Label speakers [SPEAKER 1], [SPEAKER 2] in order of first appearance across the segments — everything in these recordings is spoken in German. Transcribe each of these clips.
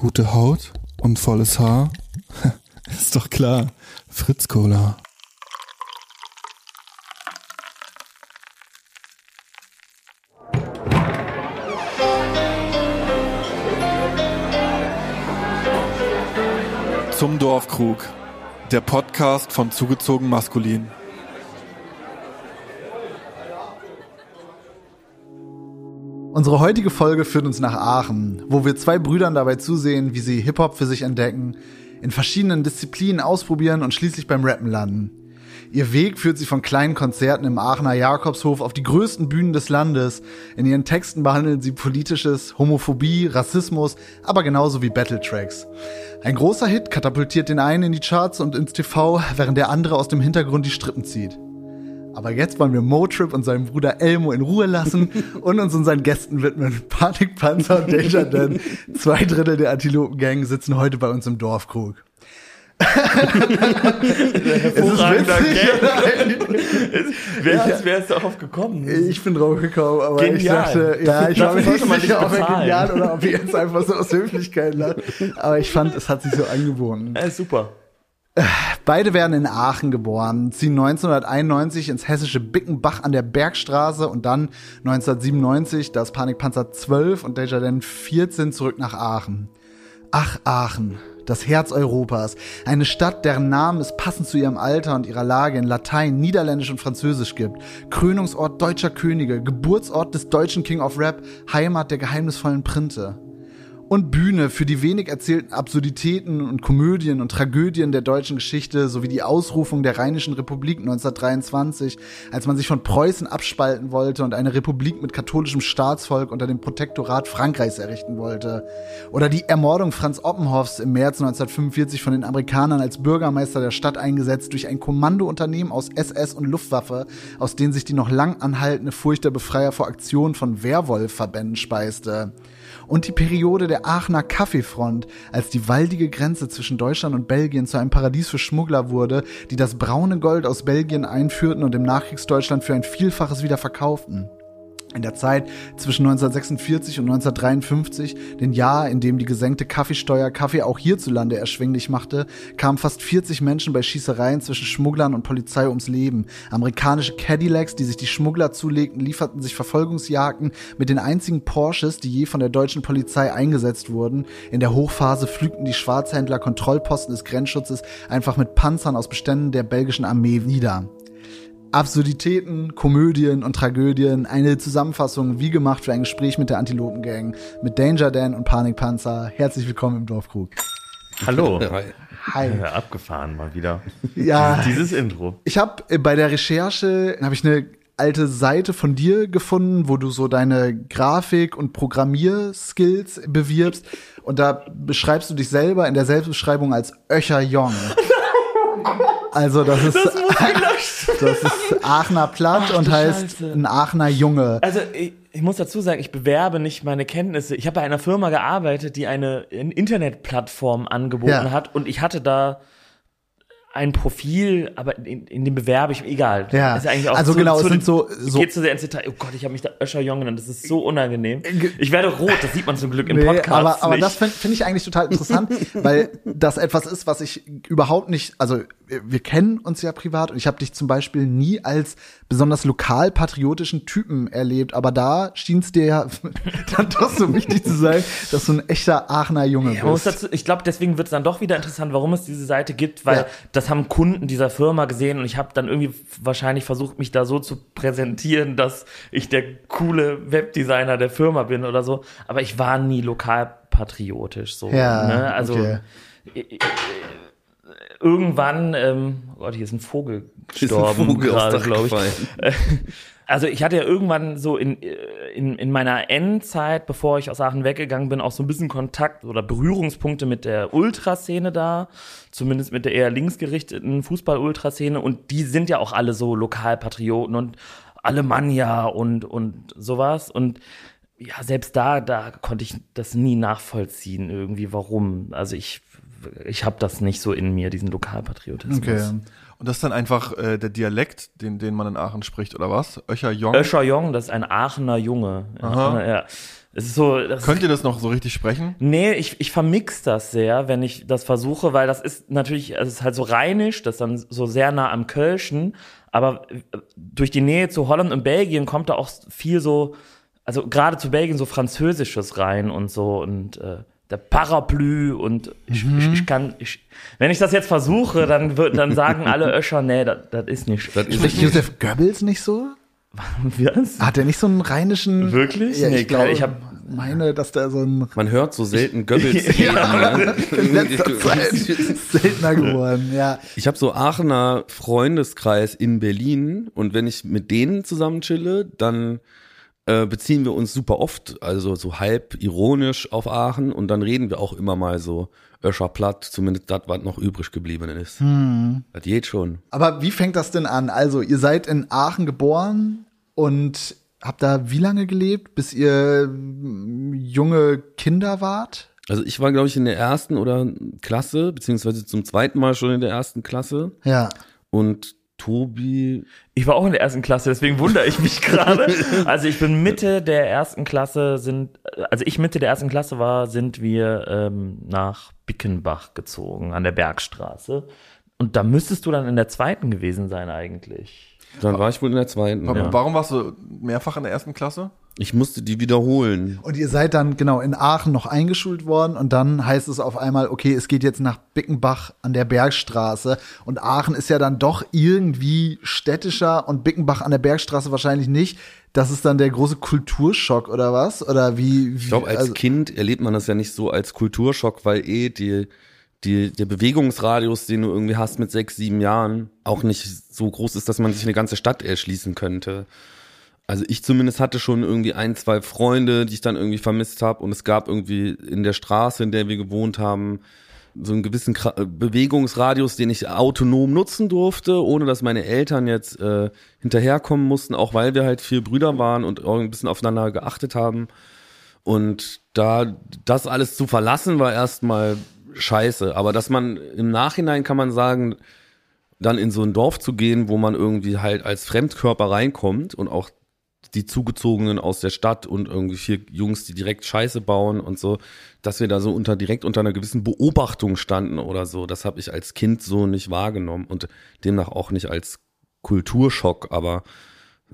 [SPEAKER 1] Gute Haut und volles Haar? Ist doch klar. Fritz Cola. Zum Dorfkrug. Der Podcast von Zugezogen Maskulin.
[SPEAKER 2] Unsere heutige Folge führt uns nach Aachen, wo wir zwei Brüdern dabei zusehen, wie sie Hip-Hop für sich entdecken, in verschiedenen Disziplinen ausprobieren und schließlich beim Rappen landen. Ihr Weg führt sie von kleinen Konzerten im Aachener Jakobshof auf die größten Bühnen des Landes. In ihren Texten behandeln sie politisches, Homophobie, Rassismus, aber genauso wie Battletracks. Ein großer Hit katapultiert den einen in die Charts und ins TV, während der andere aus dem Hintergrund die Strippen zieht. Aber jetzt wollen wir Motrip und seinen Bruder Elmo in Ruhe lassen und uns unseren Gästen widmen. Panikpanzer und Danger Dan, zwei Drittel der Antilopen-Gang sitzen heute bei uns im Dorfkrug.
[SPEAKER 3] Hervorragender Gag. wer, ist, wer ist darauf gekommen?
[SPEAKER 2] Ich bin drauf gekommen, aber
[SPEAKER 3] Genial.
[SPEAKER 2] ich dachte, ja, ich war mir nicht sicher, ob er genial oder ob wir jetzt einfach so aus Höflichkeit lachen. Aber ich fand, es hat sich so angeboten.
[SPEAKER 3] Äh, super.
[SPEAKER 2] Beide werden in Aachen geboren, ziehen 1991 ins hessische Bickenbach an der Bergstraße und dann 1997 das Panikpanzer 12 und Desjardins 14 zurück nach Aachen. Ach, Aachen, das Herz Europas. Eine Stadt, deren Namen es passend zu ihrem Alter und ihrer Lage in Latein, Niederländisch und Französisch gibt. Krönungsort deutscher Könige, Geburtsort des deutschen King of Rap, Heimat der geheimnisvollen Printe und Bühne für die wenig erzählten Absurditäten und Komödien und Tragödien der deutschen Geschichte sowie die Ausrufung der Rheinischen Republik 1923, als man sich von Preußen abspalten wollte und eine Republik mit katholischem Staatsvolk unter dem Protektorat Frankreichs errichten wollte. Oder die Ermordung Franz Oppenhoffs im März 1945 von den Amerikanern als Bürgermeister der Stadt eingesetzt durch ein Kommandounternehmen aus SS und Luftwaffe, aus denen sich die noch lang anhaltende Furcht der Befreier vor Aktionen von Werwolfverbänden speiste und die Periode der Aachener Kaffeefront, als die waldige Grenze zwischen Deutschland und Belgien zu einem Paradies für Schmuggler wurde, die das braune Gold aus Belgien einführten und im Nachkriegsdeutschland für ein Vielfaches wieder verkauften. In der Zeit zwischen 1946 und 1953, den Jahr, in dem die gesenkte Kaffeesteuer Kaffee auch hierzulande erschwinglich machte, kamen fast 40 Menschen bei Schießereien zwischen Schmugglern und Polizei ums Leben. Amerikanische Cadillacs, die sich die Schmuggler zulegten, lieferten sich Verfolgungsjagden mit den einzigen Porsches, die je von der deutschen Polizei eingesetzt wurden. In der Hochphase pflügten die Schwarzhändler Kontrollposten des Grenzschutzes einfach mit Panzern aus Beständen der belgischen Armee nieder. Absurditäten, Komödien und Tragödien, eine Zusammenfassung wie gemacht für ein Gespräch mit der Antilopengang, mit Danger Dan und Panikpanzer. Herzlich willkommen im Dorfkrug.
[SPEAKER 3] Hallo.
[SPEAKER 2] Hi.
[SPEAKER 3] Ja, abgefahren mal wieder.
[SPEAKER 2] Ja,
[SPEAKER 3] Dieses Intro.
[SPEAKER 2] ich habe bei der Recherche habe ich eine alte Seite von dir gefunden, wo du so deine Grafik und Programmierskills bewirbst und da beschreibst du dich selber in der Selbstbeschreibung als Öcher Jong. Also das ist das, ist Aachener Platt
[SPEAKER 3] Ach,
[SPEAKER 2] und heißt
[SPEAKER 3] Scheiße.
[SPEAKER 2] ein Aachener Junge.
[SPEAKER 3] Also ich, ich muss dazu sagen, ich bewerbe nicht meine Kenntnisse. Ich habe bei einer Firma gearbeitet, die eine Internetplattform angeboten
[SPEAKER 2] Ja.
[SPEAKER 3] hat und ich hatte da ein Profil, aber in, in dem bewerbe ich, egal.
[SPEAKER 2] Ja.
[SPEAKER 3] Ist eigentlich auch
[SPEAKER 2] Also
[SPEAKER 3] zu,
[SPEAKER 2] genau, es
[SPEAKER 3] zu,
[SPEAKER 2] sind so- so-
[SPEAKER 3] geht zu sehr ins Detail. Oh Gott, ich habe mich da Öscher Jong genannt. Das ist so unangenehm. Ich werde rot, das sieht man zum Glück im
[SPEAKER 2] Nee,
[SPEAKER 3] Podcast
[SPEAKER 2] aber, aber
[SPEAKER 3] nicht.
[SPEAKER 2] das finde find ich eigentlich total interessant, weil das etwas ist, was ich überhaupt nicht, also wir wir kennen uns ja privat und ich habe dich zum Beispiel nie als besonders lokalpatriotischen Typen erlebt, aber da schien es dir ja dann doch so wichtig zu sein, dass du ein echter Aachener Junge
[SPEAKER 3] Ja,
[SPEAKER 2] bist.
[SPEAKER 3] dazu, ich glaube, deswegen wird es dann doch wieder interessant, warum es diese Seite gibt, weil
[SPEAKER 2] Ja.
[SPEAKER 3] das haben Kunden dieser Firma gesehen und ich habe dann irgendwie wahrscheinlich versucht, mich da so zu präsentieren, dass ich der coole Webdesigner der Firma bin oder so. Aber ich war nie lokalpatriotisch so.
[SPEAKER 2] Ja,
[SPEAKER 3] ne? Also
[SPEAKER 2] okay.
[SPEAKER 3] äh, äh, irgendwann, ähm, oh Gott, hier ist ein Vogel gestorben,
[SPEAKER 4] Vogel
[SPEAKER 3] gerade, glaube ich. Also ich hatte ja irgendwann so in, in, in meiner Endzeit, bevor ich aus Aachen weggegangen bin, auch so ein bisschen Kontakt oder Berührungspunkte mit der Ultraszene da, zumindest mit der eher linksgerichteten Fußball-Ultraszene und die sind ja auch alle so Lokalpatrioten und Alemannia und, und sowas und ja, selbst da, da konnte ich das nie nachvollziehen irgendwie, warum. Also ich, ich habe das nicht so in mir, diesen Lokalpatriotismus.
[SPEAKER 2] Okay.
[SPEAKER 1] Und das ist dann einfach äh, der Dialekt, den, den man in Aachen spricht, oder was? Öcher Jong?
[SPEAKER 3] Öscher Jong, das ist ein Aachener Junge.
[SPEAKER 1] Aha.
[SPEAKER 3] Ja. Es ist so, das
[SPEAKER 4] Könnt ihr das noch so richtig sprechen?
[SPEAKER 3] Nee, ich, ich vermix das sehr, wenn ich das versuche, weil das ist natürlich, also es ist halt so rheinisch, das ist dann so sehr nah am Kölschen, aber äh, durch die Nähe zu Holland und Belgien kommt da auch viel so, also gerade zu Belgien so Französisches rein und so und äh, der Parapluie und ich, ich, ich kann, ich, wenn ich das jetzt versuche, dann wird, dann sagen alle Öscher, nee, das das ist nicht.
[SPEAKER 5] Das ist
[SPEAKER 2] Spricht Josef Goebbels nicht so?
[SPEAKER 3] Was?
[SPEAKER 2] Hat er nicht so einen rheinischen.
[SPEAKER 3] Wirklich?
[SPEAKER 2] Ja,
[SPEAKER 3] Nee,
[SPEAKER 2] ich glaube,
[SPEAKER 3] ich
[SPEAKER 2] ich
[SPEAKER 3] hab-
[SPEAKER 2] meine, dass da so ein
[SPEAKER 5] Man hört so selten Goebbels reden. ne?
[SPEAKER 2] in letzter Zeit seltener geworden. Ja.
[SPEAKER 5] Ich habe so Aachener Freundeskreis in Berlin und wenn ich mit denen zusammen chille, dann äh, beziehen wir uns super oft, also so halb ironisch auf Aachen und dann reden wir auch immer mal so Öscher platt, zumindest das, was noch übrig geblieben ist. Das geht schon.
[SPEAKER 2] Aber wie fängt das denn an? Also, ihr seid in Aachen geboren und habt da wie lange gelebt, bis ihr mm, junge Kinder wart?
[SPEAKER 5] Also ich war, glaube ich, in der ersten oder Klasse, beziehungsweise zum zweiten Mal schon in der ersten Klasse
[SPEAKER 2] Ja.
[SPEAKER 5] und Tobi,
[SPEAKER 3] Ich war auch in der ersten Klasse, deswegen wundere ich mich gerade. Also ich bin Mitte der ersten Klasse sind, also ich Mitte der ersten Klasse war, sind wir ähm, nach Bickenbach gezogen an der Bergstraße. Und da müsstest du dann in der zweiten gewesen sein eigentlich.
[SPEAKER 5] dann war ich wohl in der zweiten. Ja.
[SPEAKER 4] Warum warst du mehrfach in der ersten Klasse?
[SPEAKER 5] Ich musste die wiederholen.
[SPEAKER 2] Und ihr seid dann genau in Aachen noch eingeschult worden und dann heißt es auf einmal, okay, es geht jetzt nach Bickenbach an der Bergstraße und Aachen ist ja dann doch irgendwie städtischer und Bickenbach an der Bergstraße wahrscheinlich nicht. Das ist dann der große Kulturschock oder was? Oder wie? wie
[SPEAKER 5] Ich glaube, als
[SPEAKER 2] also,
[SPEAKER 5] Kind erlebt man das ja nicht so als Kulturschock, weil eh die, die, der Bewegungsradius, den du irgendwie hast mit sechs, sieben Jahren, auch nicht so groß ist, dass man sich eine ganze Stadt erschließen könnte. Also ich zumindest hatte schon irgendwie ein, zwei Freunde, die ich dann irgendwie vermisst habe. Und es gab irgendwie in der Straße, in der wir gewohnt haben, so einen gewissen Kra- Bewegungsradius, den ich autonom nutzen durfte, ohne dass meine Eltern jetzt äh, hinterherkommen mussten, auch weil wir halt vier Brüder waren und auch ein bisschen aufeinander geachtet haben. Und da das alles zu verlassen, war erstmal scheiße. Aber dass man im Nachhinein kann man sagen, dann in so ein Dorf zu gehen, wo man irgendwie halt als Fremdkörper reinkommt und auch die Zugezogenen aus der Stadt und irgendwie vier Jungs, die direkt Scheiße bauen und so, dass wir da so unter direkt unter einer gewissen Beobachtung standen oder so. Das habe ich als Kind so nicht wahrgenommen und demnach auch nicht als Kulturschock, aber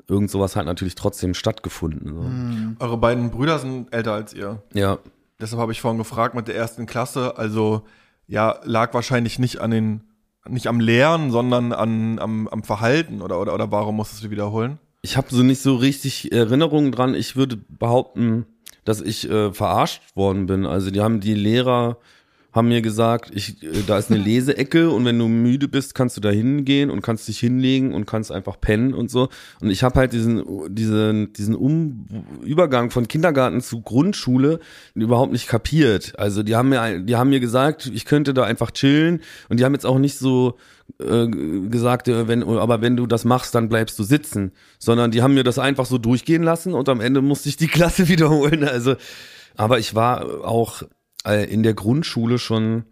[SPEAKER 5] irgend sowas hat natürlich trotzdem stattgefunden. So.
[SPEAKER 4] Eure beiden Brüder sind älter als ihr.
[SPEAKER 5] Ja,
[SPEAKER 4] Deshalb habe ich vorhin gefragt mit der ersten Klasse. Also ja, lag wahrscheinlich nicht an den, nicht am Lernen, sondern an, am, am Verhalten oder, oder, oder warum musstest du wiederholen?
[SPEAKER 5] Ich habe so nicht so richtig Erinnerungen dran. Ich würde behaupten, dass ich äh, verarscht worden bin. Also die haben die Lehrer haben mir gesagt, ich, äh, da ist eine Leseecke und wenn du müde bist, kannst du da hingehen und kannst dich hinlegen und kannst einfach pennen und so. Und ich habe halt diesen diesen diesen um Übergang von Kindergarten zu Grundschule überhaupt nicht kapiert. Also die haben mir die haben mir gesagt, ich könnte da einfach chillen und die haben jetzt auch nicht so äh, gesagt, äh, wenn, aber wenn du das machst, dann bleibst du sitzen, sondern die haben mir das einfach so durchgehen lassen und am Ende musste ich die Klasse wiederholen. Also, aber ich war auch äh, in der Grundschule schon,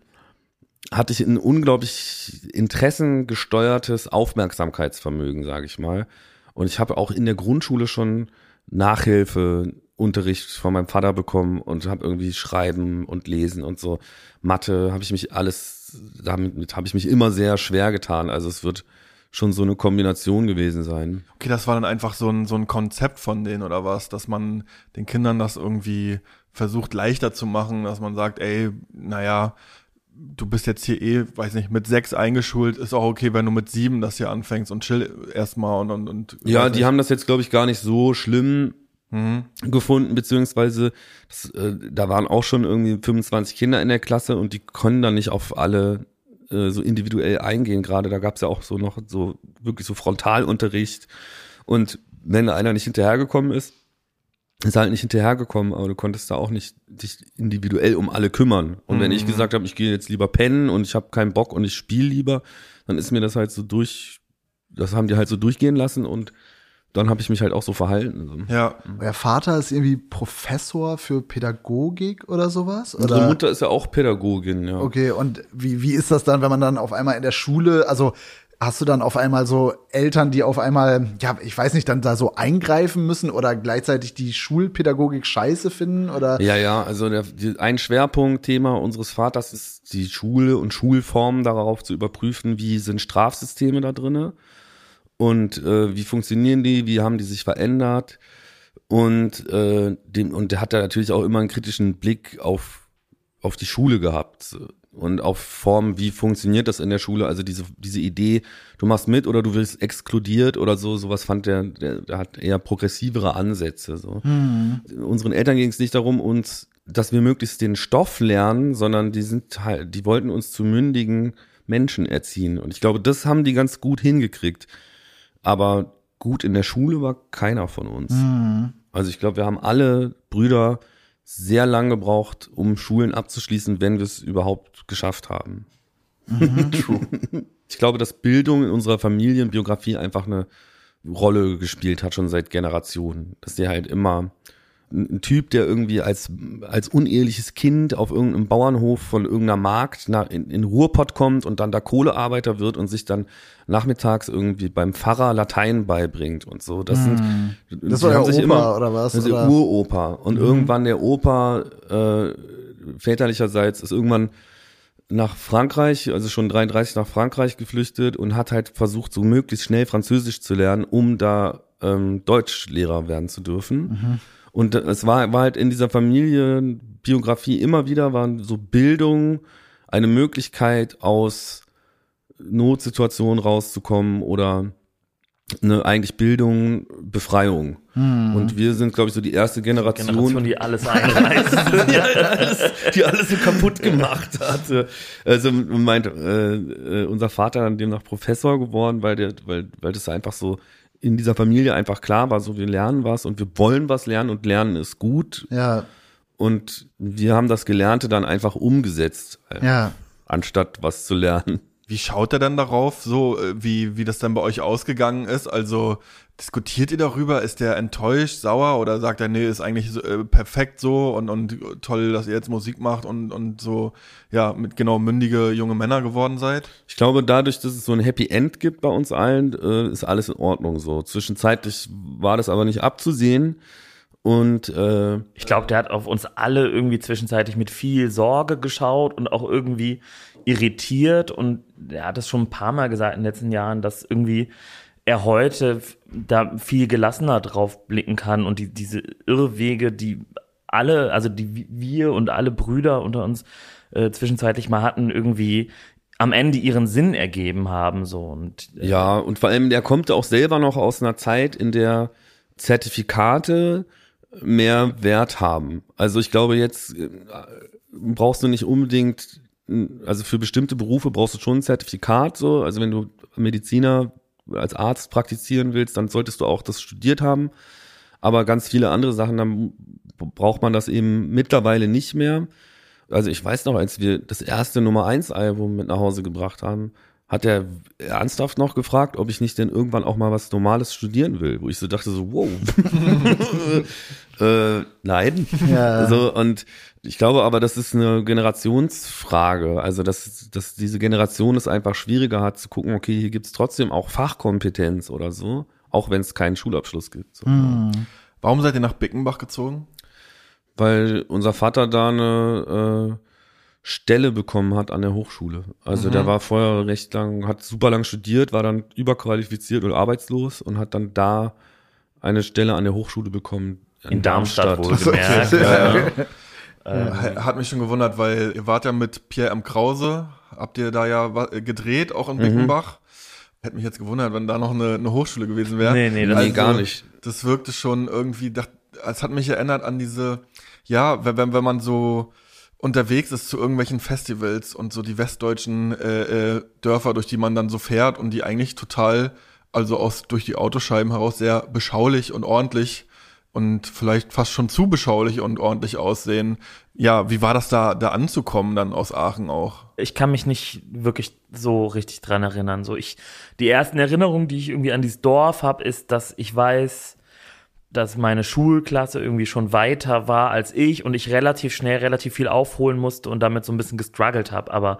[SPEAKER 5] hatte ich ein unglaublich interessengesteuertes Aufmerksamkeitsvermögen, sage ich mal. Und ich habe auch in der Grundschule schon Nachhilfeunterricht von meinem Vater bekommen und habe irgendwie Schreiben und Lesen und so. Mathe habe ich mich alles, damit habe ich mich immer sehr schwer getan. Also es wird schon so eine Kombination gewesen sein.
[SPEAKER 4] Okay, das war dann einfach so ein, so ein Konzept von denen oder was, dass man den Kindern das irgendwie versucht leichter zu machen, dass man sagt, ey, naja, du bist jetzt hier eh, weiß nicht, mit sechs eingeschult, ist auch okay, wenn du mit sieben das hier anfängst und chill erstmal und, und, und
[SPEAKER 5] Ja, die
[SPEAKER 4] nicht.
[SPEAKER 5] haben das jetzt, glaube ich, gar nicht so schlimm
[SPEAKER 4] Mhm.
[SPEAKER 5] gefunden, beziehungsweise das, äh, da waren auch schon irgendwie 25 Kinder in der Klasse und die konnten dann nicht auf alle äh, so individuell eingehen. Gerade da gab's ja auch so noch so wirklich so Frontalunterricht. Und wenn einer nicht hinterhergekommen ist, ist er halt nicht hinterhergekommen, aber du konntest da auch nicht dich individuell um alle kümmern. Und wenn ich gesagt habe, ich gehe jetzt lieber pennen und ich habe keinen Bock und ich spiele lieber, dann ist mir das halt so durch, das haben die halt so durchgehen lassen und dann habe ich mich halt auch so verhalten.
[SPEAKER 4] Ja,
[SPEAKER 2] Euer Vater ist irgendwie Professor für Pädagogik oder sowas?
[SPEAKER 5] Unsere
[SPEAKER 2] Oder?
[SPEAKER 5] Mutter ist ja auch Pädagogin, ja.
[SPEAKER 2] Okay, und wie, wie ist das dann, wenn man dann auf einmal in der Schule, also Hast du dann auf einmal so Eltern, die auf einmal, ja, ich weiß nicht, dann da so eingreifen müssen oder gleichzeitig die Schulpädagogik scheiße finden oder?
[SPEAKER 5] Ja, ja, also der, die, ein Schwerpunktthema unseres Vaters ist die Schule und Schulformen darauf zu überprüfen, wie sind Strafsysteme da drinne und äh, wie funktionieren die, wie haben die sich verändert und äh, dem, und der hat da natürlich auch immer einen kritischen Blick auf auf die Schule gehabt und auf Formen, wie funktioniert das in der Schule, also diese, diese Idee, du machst mit oder du wirst exkludiert oder so, sowas fand der, der, der hat eher progressivere Ansätze. So. Mhm. Unseren Eltern ging es nicht darum, uns, dass wir möglichst den Stoff lernen, sondern die sind halt, die wollten uns zu mündigen Menschen erziehen. Und ich glaube, das haben die ganz gut hingekriegt. Aber gut in der Schule war keiner von uns. Mhm. Also ich glaube, wir haben alle Brüder sehr lang gebraucht, um Schulen abzuschließen, wenn wir es überhaupt geschafft haben. Mhm. True. Ich glaube, dass Bildung in unserer Familienbiografie einfach eine Rolle gespielt hat, schon seit Generationen. Dass die halt immer ein Typ, der irgendwie als, als uneheliches Kind auf irgendeinem Bauernhof von irgendeiner Markt nach, in, in Ruhrpott kommt und dann da Kohlearbeiter wird und sich dann nachmittags irgendwie beim Pfarrer Latein beibringt und so. Das sind,
[SPEAKER 2] hm. das war ja Opa immer, oder was?
[SPEAKER 5] Das ist? Uropa. Und mhm. irgendwann der Opa, äh, väterlicherseits ist irgendwann nach Frankreich, also schon 33 nach Frankreich geflüchtet und hat halt versucht, so möglichst schnell Französisch zu lernen, um da ähm, Deutschlehrer werden zu dürfen. Mhm. Und es war, war halt in dieser Familienbiografie immer wieder, waren so Bildung eine Möglichkeit aus Notsituationen rauszukommen oder eine eigentlich Bildung, Befreiung. Hm. Und wir sind, glaube ich, so die erste Generation,
[SPEAKER 3] Generation die alles einreißt.
[SPEAKER 5] die, alles, die alles so kaputt gemacht hat. Also meint äh, äh, unser Vater dann demnach Professor geworden, weil der, weil, weil das einfach so in dieser Familie einfach klar war, so wir lernen was und wir wollen was lernen und lernen ist gut.
[SPEAKER 2] Ja.
[SPEAKER 5] Und wir haben das Gelernte dann einfach umgesetzt,
[SPEAKER 2] ja.
[SPEAKER 5] anstatt was zu lernen.
[SPEAKER 4] Wie schaut er dann darauf, so äh, wie, wie das dann bei euch ausgegangen ist? Also diskutiert ihr darüber? Ist der enttäuscht, sauer oder sagt er, nee, ist eigentlich so, äh, perfekt so und, und toll, dass ihr jetzt Musik macht und, und so, ja, mit genau mündige junge Männer geworden seid?
[SPEAKER 5] Ich glaube, dadurch, dass es so ein Happy End gibt bei uns allen, äh, ist alles in Ordnung so. Zwischenzeitlich war das aber nicht abzusehen. Und äh,
[SPEAKER 3] ich glaube, der hat auf uns alle irgendwie zwischenzeitlich mit viel Sorge geschaut und auch irgendwie irritiert und er hat es schon ein paar Mal gesagt in den letzten Jahren, dass irgendwie er heute da viel gelassener drauf blicken kann und die, diese Irrwege, die alle, also die wir und alle Brüder unter uns äh, zwischenzeitlich mal hatten, irgendwie am Ende ihren Sinn ergeben haben so und
[SPEAKER 5] äh, ja und vor allem der kommt auch selber noch aus einer Zeit, in der Zertifikate mehr Wert haben. Also ich glaube jetzt äh, brauchst du nicht unbedingt also für bestimmte Berufe brauchst du schon ein Zertifikat, so. Also wenn du Mediziner als Arzt praktizieren willst, dann solltest du auch das studiert haben. Aber ganz viele andere Sachen, dann braucht man das eben mittlerweile nicht mehr. Also ich weiß noch, als wir das erste Nummer eins Album mit nach Hause gebracht haben, hat er ernsthaft noch gefragt, ob ich nicht denn irgendwann auch mal was Normales studieren will, wo ich so dachte so, wow, äh, nein. Ja. So, und ich glaube aber, das ist eine Generationsfrage. Also, dass, dass diese Generation es einfach schwieriger hat zu gucken, okay, hier gibt's trotzdem auch Fachkompetenz oder so, auch wenn es keinen Schulabschluss gibt. So.
[SPEAKER 4] Mhm. Warum seid ihr nach Bickenbach gezogen?
[SPEAKER 5] Weil unser Vater da eine äh, Stelle bekommen hat an der Hochschule. Also mhm. der war vorher recht lang, hat super lang studiert, war dann überqualifiziert oder arbeitslos und hat dann da eine Stelle an der Hochschule bekommen.
[SPEAKER 3] In, in Darmstadt, Darmstadt wohlgemerkt. ja, ja.
[SPEAKER 4] Ähm. Hat mich schon gewundert, weil ihr wart ja mit Pierre M. Krause, habt ihr da ja gedreht, auch in Bickenbach. Mhm. Hätte mich jetzt gewundert, wenn da noch eine, eine Hochschule gewesen wäre.
[SPEAKER 5] Nee, nee, das also, nee, gar nicht.
[SPEAKER 4] Das wirkte schon irgendwie, es hat mich erinnert an diese, ja, wenn, wenn man so unterwegs ist zu irgendwelchen Festivals und so die westdeutschen äh, äh, Dörfer, durch die man dann so fährt und die eigentlich total, also aus durch die Autoscheiben heraus sehr beschaulich und ordentlich und vielleicht fast schon zu beschaulich und ordentlich aussehen. Ja, wie war das da, da anzukommen dann aus Aachen auch?
[SPEAKER 3] Ich kann mich nicht wirklich so richtig dran erinnern. So ich, die ersten Erinnerungen, die ich irgendwie an dieses Dorf habe, ist, dass ich weiß, dass meine Schulklasse irgendwie schon weiter war als ich und ich relativ schnell relativ viel aufholen musste und damit so ein bisschen gestruggelt habe. Aber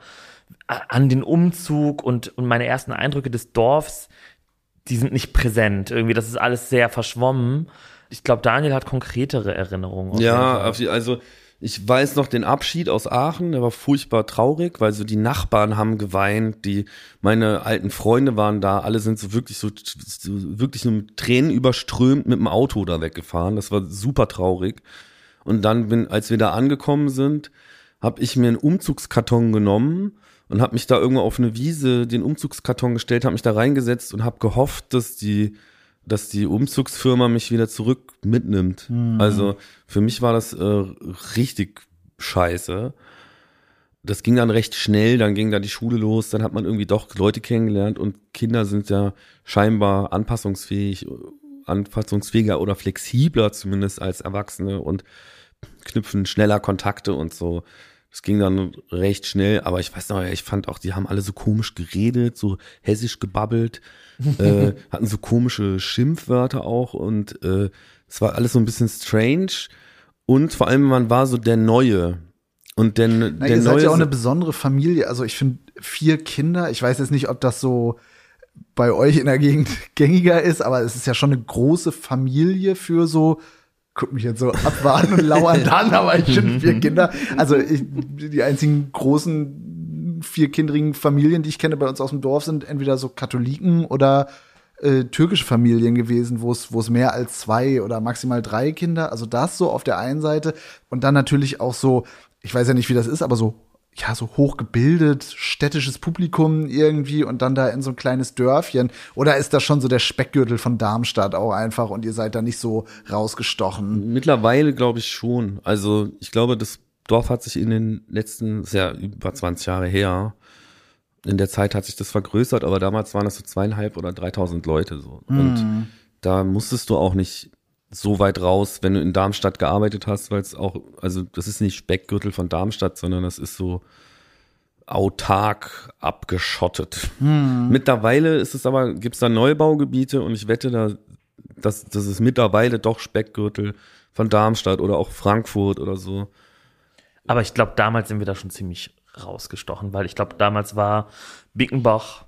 [SPEAKER 3] an den Umzug und, und meine ersten Eindrücke des Dorfs, die sind nicht präsent. Irgendwie, das ist alles sehr verschwommen. Ich glaube, Daniel hat konkretere Erinnerungen.
[SPEAKER 5] Ja, also ich weiß noch den Abschied aus Aachen, der war furchtbar traurig, weil so die Nachbarn haben geweint, die meine alten Freunde waren da, alle sind so wirklich so, so wirklich nur mit Tränen überströmt mit dem Auto da weggefahren. Das war super traurig. Und dann bin, als wir da angekommen sind, habe ich mir einen Umzugskarton genommen und habe mich da irgendwo auf eine Wiese den Umzugskarton gestellt, habe mich da reingesetzt und habe gehofft, dass die dass die Umzugsfirma mich wieder zurück mitnimmt. Also für mich war das äh, richtig scheiße. Das ging dann recht schnell, dann ging da die Schule los, dann hat man irgendwie doch Leute kennengelernt und Kinder sind ja scheinbar anpassungsfähig, anpassungsfähiger oder flexibler zumindest als Erwachsene und knüpfen schneller Kontakte und so. Das ging dann recht schnell, aber ich weiß noch, ich fand auch, die haben alle so komisch geredet, so hessisch gebabbelt, äh, hatten so komische Schimpfwörter auch und äh, es war alles so ein bisschen strange und vor allem man war so der Neue und der,
[SPEAKER 2] Na,
[SPEAKER 5] der
[SPEAKER 2] ihr seid
[SPEAKER 5] Neue
[SPEAKER 2] ja auch eine besondere Familie. Also ich finde vier Kinder, ich weiß jetzt nicht, ob das so bei euch in der Gegend gängiger ist, aber es ist ja schon eine große Familie für so, guck mich jetzt so abwarten und lauern dann, aber ich finde vier Kinder, also ich, die einzigen großen vierkindrigen Familien, die ich kenne bei uns aus dem Dorf, sind entweder so Katholiken oder äh, türkische Familien gewesen, wo es wo es mehr als zwei oder maximal drei Kinder, also das so auf der einen Seite. Und dann natürlich auch so, ich weiß ja nicht, wie das ist, aber so ja, so hochgebildet, städtisches Publikum irgendwie und dann da in so ein kleines Dörfchen? Oder ist das schon so der Speckgürtel von Darmstadt auch einfach und ihr seid da nicht so rausgestochen?
[SPEAKER 5] Mittlerweile glaube ich schon. Also ich glaube, das Dorf hat sich in den letzten, ist ja über 20 Jahre her, in der Zeit hat sich das vergrößert, aber damals waren das so zweieinhalb oder 3000 Leute so. Und da musstest du auch nicht so weit raus, wenn du in Darmstadt gearbeitet hast, weil es auch, also das ist nicht Speckgürtel von Darmstadt, sondern das ist so autark abgeschottet. Mittlerweile ist es aber, gibt es da Neubaugebiete und ich wette, da, dass das ist mittlerweile doch Speckgürtel von Darmstadt oder auch Frankfurt oder so.
[SPEAKER 3] Aber ich glaube, damals sind wir da schon ziemlich rausgestochen, weil ich glaube, damals war Bickenbach,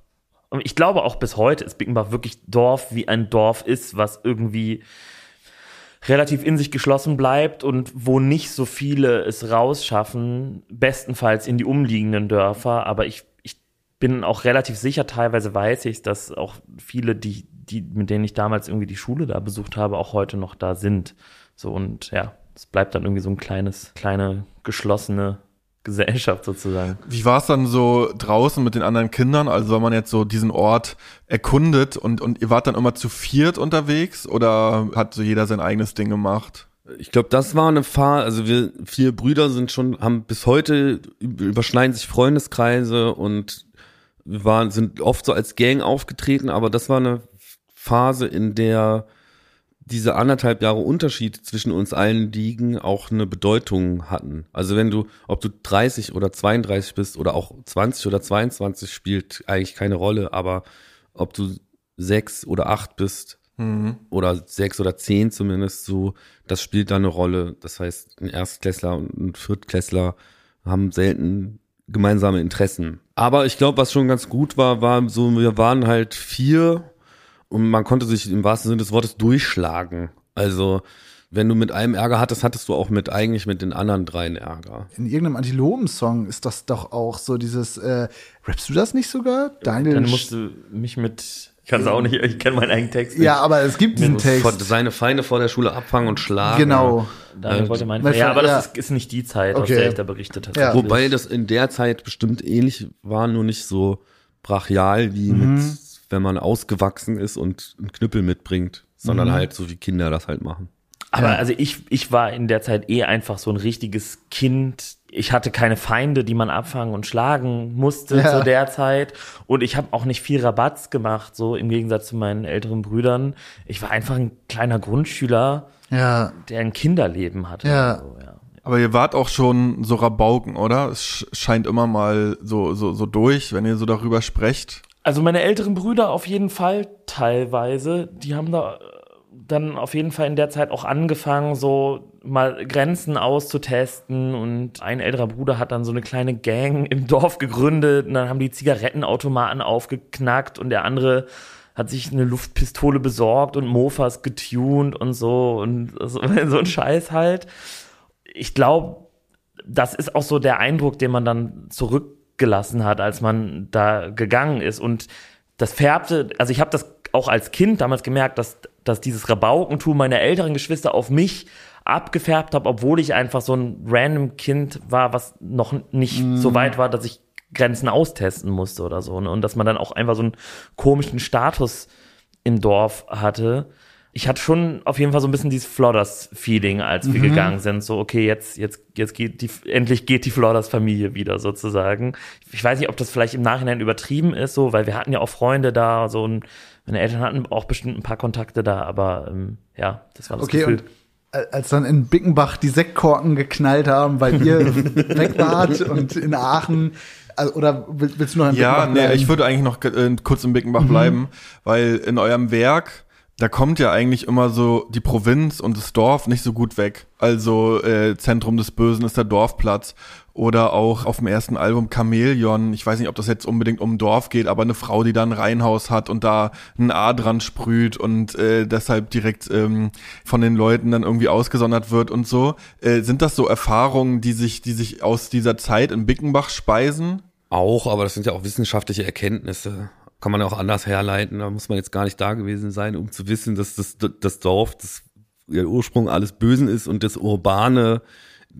[SPEAKER 3] und ich glaube auch bis heute ist Bickenbach wirklich Dorf, wie ein Dorf ist, was irgendwie relativ in sich geschlossen bleibt und wo nicht so viele es rausschaffen, bestenfalls in die umliegenden Dörfer. Aber ich, ich bin auch relativ sicher, teilweise weiß ich, dass auch viele, die, die, mit denen ich damals irgendwie die Schule da besucht habe, auch heute noch da sind. So und ja, es bleibt dann irgendwie so ein kleines, kleine, geschlossene Gesellschaft sozusagen.
[SPEAKER 4] Wie war es dann so draußen mit den anderen Kindern? Also wenn man jetzt so diesen Ort erkundet und, und ihr wart dann immer zu viert unterwegs oder hat so jeder sein eigenes Ding gemacht?
[SPEAKER 5] Ich glaube, das war eine Phase, also wir vier Brüder sind schon, haben bis heute überschneiden sich Freundeskreise und wir waren, sind oft so als Gang aufgetreten, aber das war eine Phase, in der diese anderthalb Jahre Unterschied zwischen uns allen liegen auch eine Bedeutung hatten. Also wenn du, ob du 30 oder 32 bist oder auch 20 oder 22 spielt eigentlich keine Rolle, aber ob du sechs oder acht bist oder sechs oder zehn zumindest so, das spielt da eine Rolle. Das heißt, ein Erstklässler und ein Viertklässler haben selten gemeinsame Interessen. Aber ich glaube, was schon ganz gut war, war so, wir waren halt vier und man konnte sich im wahrsten Sinne des Wortes durchschlagen. Also, wenn du mit einem Ärger hattest, hattest du auch mit eigentlich mit den anderen dreien Ärger.
[SPEAKER 2] In irgendeinem Antilopen-Song ist das doch auch so dieses, äh, rappst du das nicht sogar? Daniel.
[SPEAKER 3] Dann musst du mich mit, ich kann es auch nicht, ich kenne meinen eigenen Text
[SPEAKER 2] ja, aber es gibt diesen
[SPEAKER 5] Vor,
[SPEAKER 2] Text.
[SPEAKER 5] seine Feinde vor der Schule abfangen und schlagen.
[SPEAKER 2] Genau.
[SPEAKER 3] Daniel wollte meinen,
[SPEAKER 2] Weil-
[SPEAKER 3] ja, aber
[SPEAKER 2] ja.
[SPEAKER 3] das ist, ist nicht die Zeit, aus
[SPEAKER 2] Okay.
[SPEAKER 3] der ich da berichtet habe.
[SPEAKER 2] Ja.
[SPEAKER 5] Wobei das in der Zeit bestimmt ähnlich war, nur nicht so brachial wie mit, wenn man ausgewachsen ist und einen Knüppel mitbringt, sondern halt so wie Kinder das halt machen.
[SPEAKER 3] Aber
[SPEAKER 2] Ja.
[SPEAKER 3] also ich, ich war in der Zeit eh einfach so ein richtiges Kind. Ich hatte keine Feinde, die man abfangen und schlagen musste
[SPEAKER 2] Ja.
[SPEAKER 3] zu der Zeit. Und ich habe auch nicht viel Rabatz gemacht, so im Gegensatz zu meinen älteren Brüdern. Ich war einfach ein kleiner Grundschüler,
[SPEAKER 2] Ja.
[SPEAKER 3] der ein Kinderleben hatte.
[SPEAKER 2] Ja.
[SPEAKER 3] So, ja.
[SPEAKER 4] Aber ihr wart auch schon so Rabauken, oder? Es sch- scheint immer mal so, so, so durch, wenn ihr so darüber sprecht.
[SPEAKER 3] Also meine älteren Brüder auf jeden Fall teilweise, die haben da, dann auf jeden Fall in der Zeit auch angefangen, so mal Grenzen auszutesten. Und ein älterer Bruder hat dann so eine kleine Gang im Dorf gegründet. Und dann haben die Zigarettenautomaten aufgeknackt und der andere hat sich eine Luftpistole besorgt und Mofas getuned und so und so, so ein Scheiß halt. Ich glaube, das ist auch so der Eindruck, den man dann zurückgelassen hat, als man da gegangen ist. Und das färbte, also ich habe das auch als Kind damals gemerkt, dass, dass dieses Rabaukentum meiner älteren Geschwister auf mich abgefärbt habe, obwohl ich einfach so ein random Kind war, was noch nicht mm. so weit war, dass ich Grenzen austesten musste oder so. Ne? Und dass man dann auch einfach so einen komischen Status im Dorf hatte. Ich hatte schon auf jeden Fall so ein bisschen dieses Flodders-Feeling, als wir mhm. gegangen sind. So, okay, jetzt, jetzt, jetzt geht die, endlich geht die Flodders-Familie wieder sozusagen. Ich weiß nicht, ob das vielleicht im Nachhinein übertrieben ist, so, weil wir hatten ja auch Freunde da, so und meine Eltern hatten auch bestimmt ein paar Kontakte da, aber ähm, ja, das war das
[SPEAKER 2] okay,
[SPEAKER 3] Gefühl.
[SPEAKER 2] als dann in Bickenbach die Sektkorken geknallt haben, weil ihr weg wart und in Aachen also, oder willst du noch in
[SPEAKER 4] Ja, nee, ich würde eigentlich noch äh, kurz in Bickenbach mhm. bleiben, weil in eurem Werk da kommt ja eigentlich immer so die Provinz und das Dorf nicht so gut weg. Also äh, Zentrum des Bösen ist der Dorfplatz oder auch auf dem ersten Album Chamäleon. Ich weiß nicht, ob das jetzt unbedingt um Dorf geht, aber eine Frau, die da ein Reihenhaus hat und da ein A dran sprüht und äh, deshalb direkt ähm, von den Leuten dann irgendwie ausgesondert wird und so. Äh, sind das so Erfahrungen, die sich, die sich aus dieser Zeit in Bickenbach speisen?
[SPEAKER 5] Auch, aber das sind ja auch wissenschaftliche Erkenntnisse. Kann man auch anders herleiten. Da muss man jetzt gar nicht da gewesen sein, um zu wissen, dass das, das Dorf, das der Ursprung alles Bösen ist und das Urbane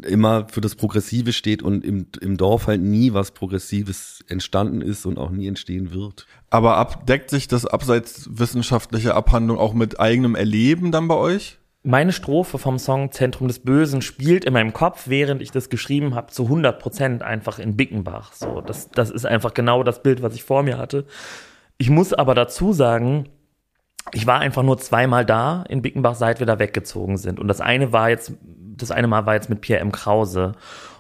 [SPEAKER 5] immer für das Progressive steht und im, im Dorf halt nie was Progressives entstanden ist und auch nie entstehen wird.
[SPEAKER 4] Aber abdeckt sich das abseits wissenschaftlicher Abhandlung auch mit eigenem Erleben dann bei euch?
[SPEAKER 3] Meine Strophe vom Song Zentrum des Bösen spielt in meinem Kopf, während ich das geschrieben habe, zu 100 Prozent einfach in Bickenbach. So, das, das ist einfach genau das Bild, was ich vor mir hatte. Ich muss aber dazu sagen, ich war einfach nur zweimal da in Bickenbach, seit wir da weggezogen sind. Und das eine war jetzt, das eine Mal war jetzt mit Pierre M. Krause.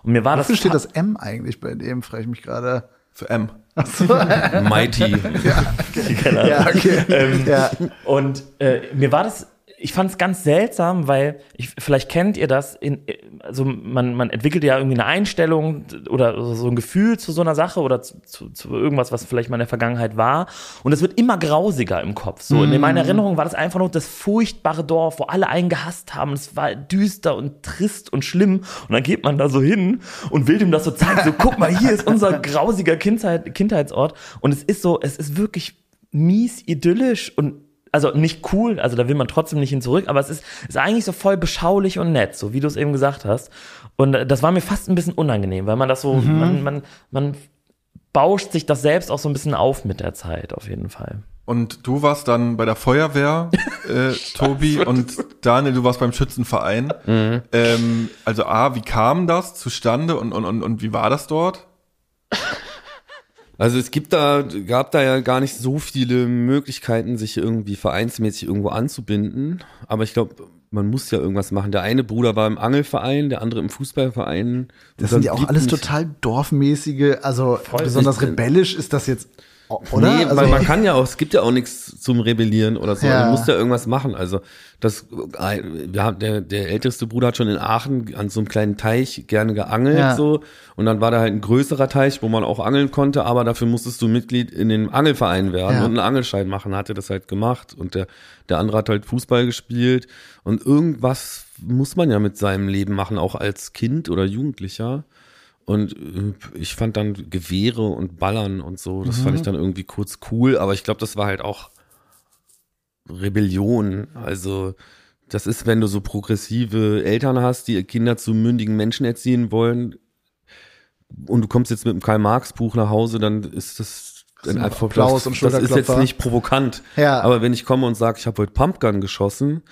[SPEAKER 3] Und mir war
[SPEAKER 2] Wofür
[SPEAKER 3] das.
[SPEAKER 2] steht das M eigentlich bei dem, frage ich mich gerade.
[SPEAKER 4] Für M.
[SPEAKER 5] So. Mighty.
[SPEAKER 3] ja, okay. ja, okay. Ähm, ja. Und äh, mir war das ich fand es ganz seltsam, weil ich, vielleicht kennt ihr das, in, also man, man entwickelt ja irgendwie eine Einstellung oder so ein Gefühl zu so einer Sache oder zu, zu, zu irgendwas, was vielleicht mal in der Vergangenheit war. Und es wird immer grausiger im Kopf. So, mhm. in meiner Erinnerung war das einfach nur das furchtbare Dorf, wo alle einen gehasst haben. Es war düster und trist und schlimm. Und dann geht man da so hin und will dem das so zeigen. So, guck mal, hier ist unser grausiger Kindheit, Kindheitsort. Und es ist so, es ist wirklich mies idyllisch und also nicht cool, also da will man trotzdem nicht hin zurück, aber es ist, ist eigentlich so voll beschaulich und nett, so wie du es eben gesagt hast. Und äh, das war mir fast ein bisschen unangenehm, weil man das so, mhm. man, man, man bauscht sich das selbst auch so ein bisschen auf mit der Zeit, auf jeden Fall.
[SPEAKER 4] Und du warst dann bei der Feuerwehr, äh, Tobi, und Daniel, du warst beim Schützenverein. Mhm. Ähm, also A, wie kam das zustande und, und, und, und wie war das dort?
[SPEAKER 5] Also es gibt da, gab da ja gar nicht so viele Möglichkeiten, sich irgendwie vereinsmäßig irgendwo anzubinden. Aber ich glaube, man muss ja irgendwas machen. Der eine Bruder war im Angelverein, der andere im Fußballverein.
[SPEAKER 2] Das sind ja auch alles total dorfmäßige, also besonders rebellisch ist das jetzt oder?
[SPEAKER 5] Nee, also, man kann ja auch, es gibt ja auch nichts zum Rebellieren oder so. Ja. Man muss ja irgendwas machen. Also das, ja, der, der älteste Bruder hat schon in Aachen an so einem kleinen Teich gerne geangelt ja. so. Und dann war da halt ein größerer Teich, wo man auch angeln konnte, aber dafür musstest du Mitglied in den Angelverein werden ja. und einen Angelschein machen. Hatte das halt gemacht. Und der, der andere hat halt Fußball gespielt. Und irgendwas muss man ja mit seinem Leben machen, auch als Kind oder Jugendlicher. Und äh, ich fand dann Gewehre und Ballern und so, das mhm. fand ich mhm. dann irgendwie kurz cool, aber ich glaube, das war halt auch Rebellion. Also, das ist, wenn du so progressive Eltern hast, die Kinder zu mündigen Menschen erziehen wollen, und du kommst jetzt mit einem Karl-Marx-Buch nach Hause, dann ist das einfach
[SPEAKER 2] Applaus
[SPEAKER 5] das, das ist jetzt nicht provokant. Ja. Aber wenn ich komme und sage, ich habe heute Pumpgun geschossen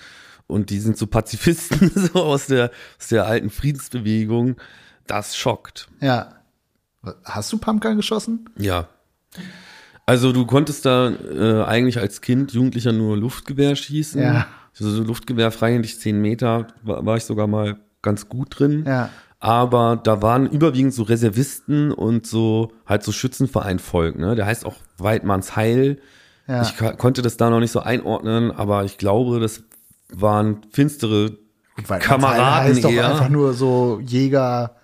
[SPEAKER 5] und die sind so Pazifisten so aus der aus der alten Friedensbewegung, das schockt.
[SPEAKER 2] Ja. Hast du Pumpgun geschossen?
[SPEAKER 5] Ja. Also du konntest da äh, eigentlich als Kind, Jugendlicher nur Luftgewehr schießen. Ja. Also Luftgewehr freihändig 10 Meter war, war ich sogar mal ganz gut drin. Ja. Aber da waren überwiegend so Reservisten und so halt so Schützenvereinvolk, ne? Der heißt auch Weidmanns Heil. Ja. Ich konnte das da noch nicht so einordnen, aber ich glaube, das waren finstere Kameraden
[SPEAKER 2] heißt doch
[SPEAKER 5] eher.
[SPEAKER 2] einfach nur so Jäger,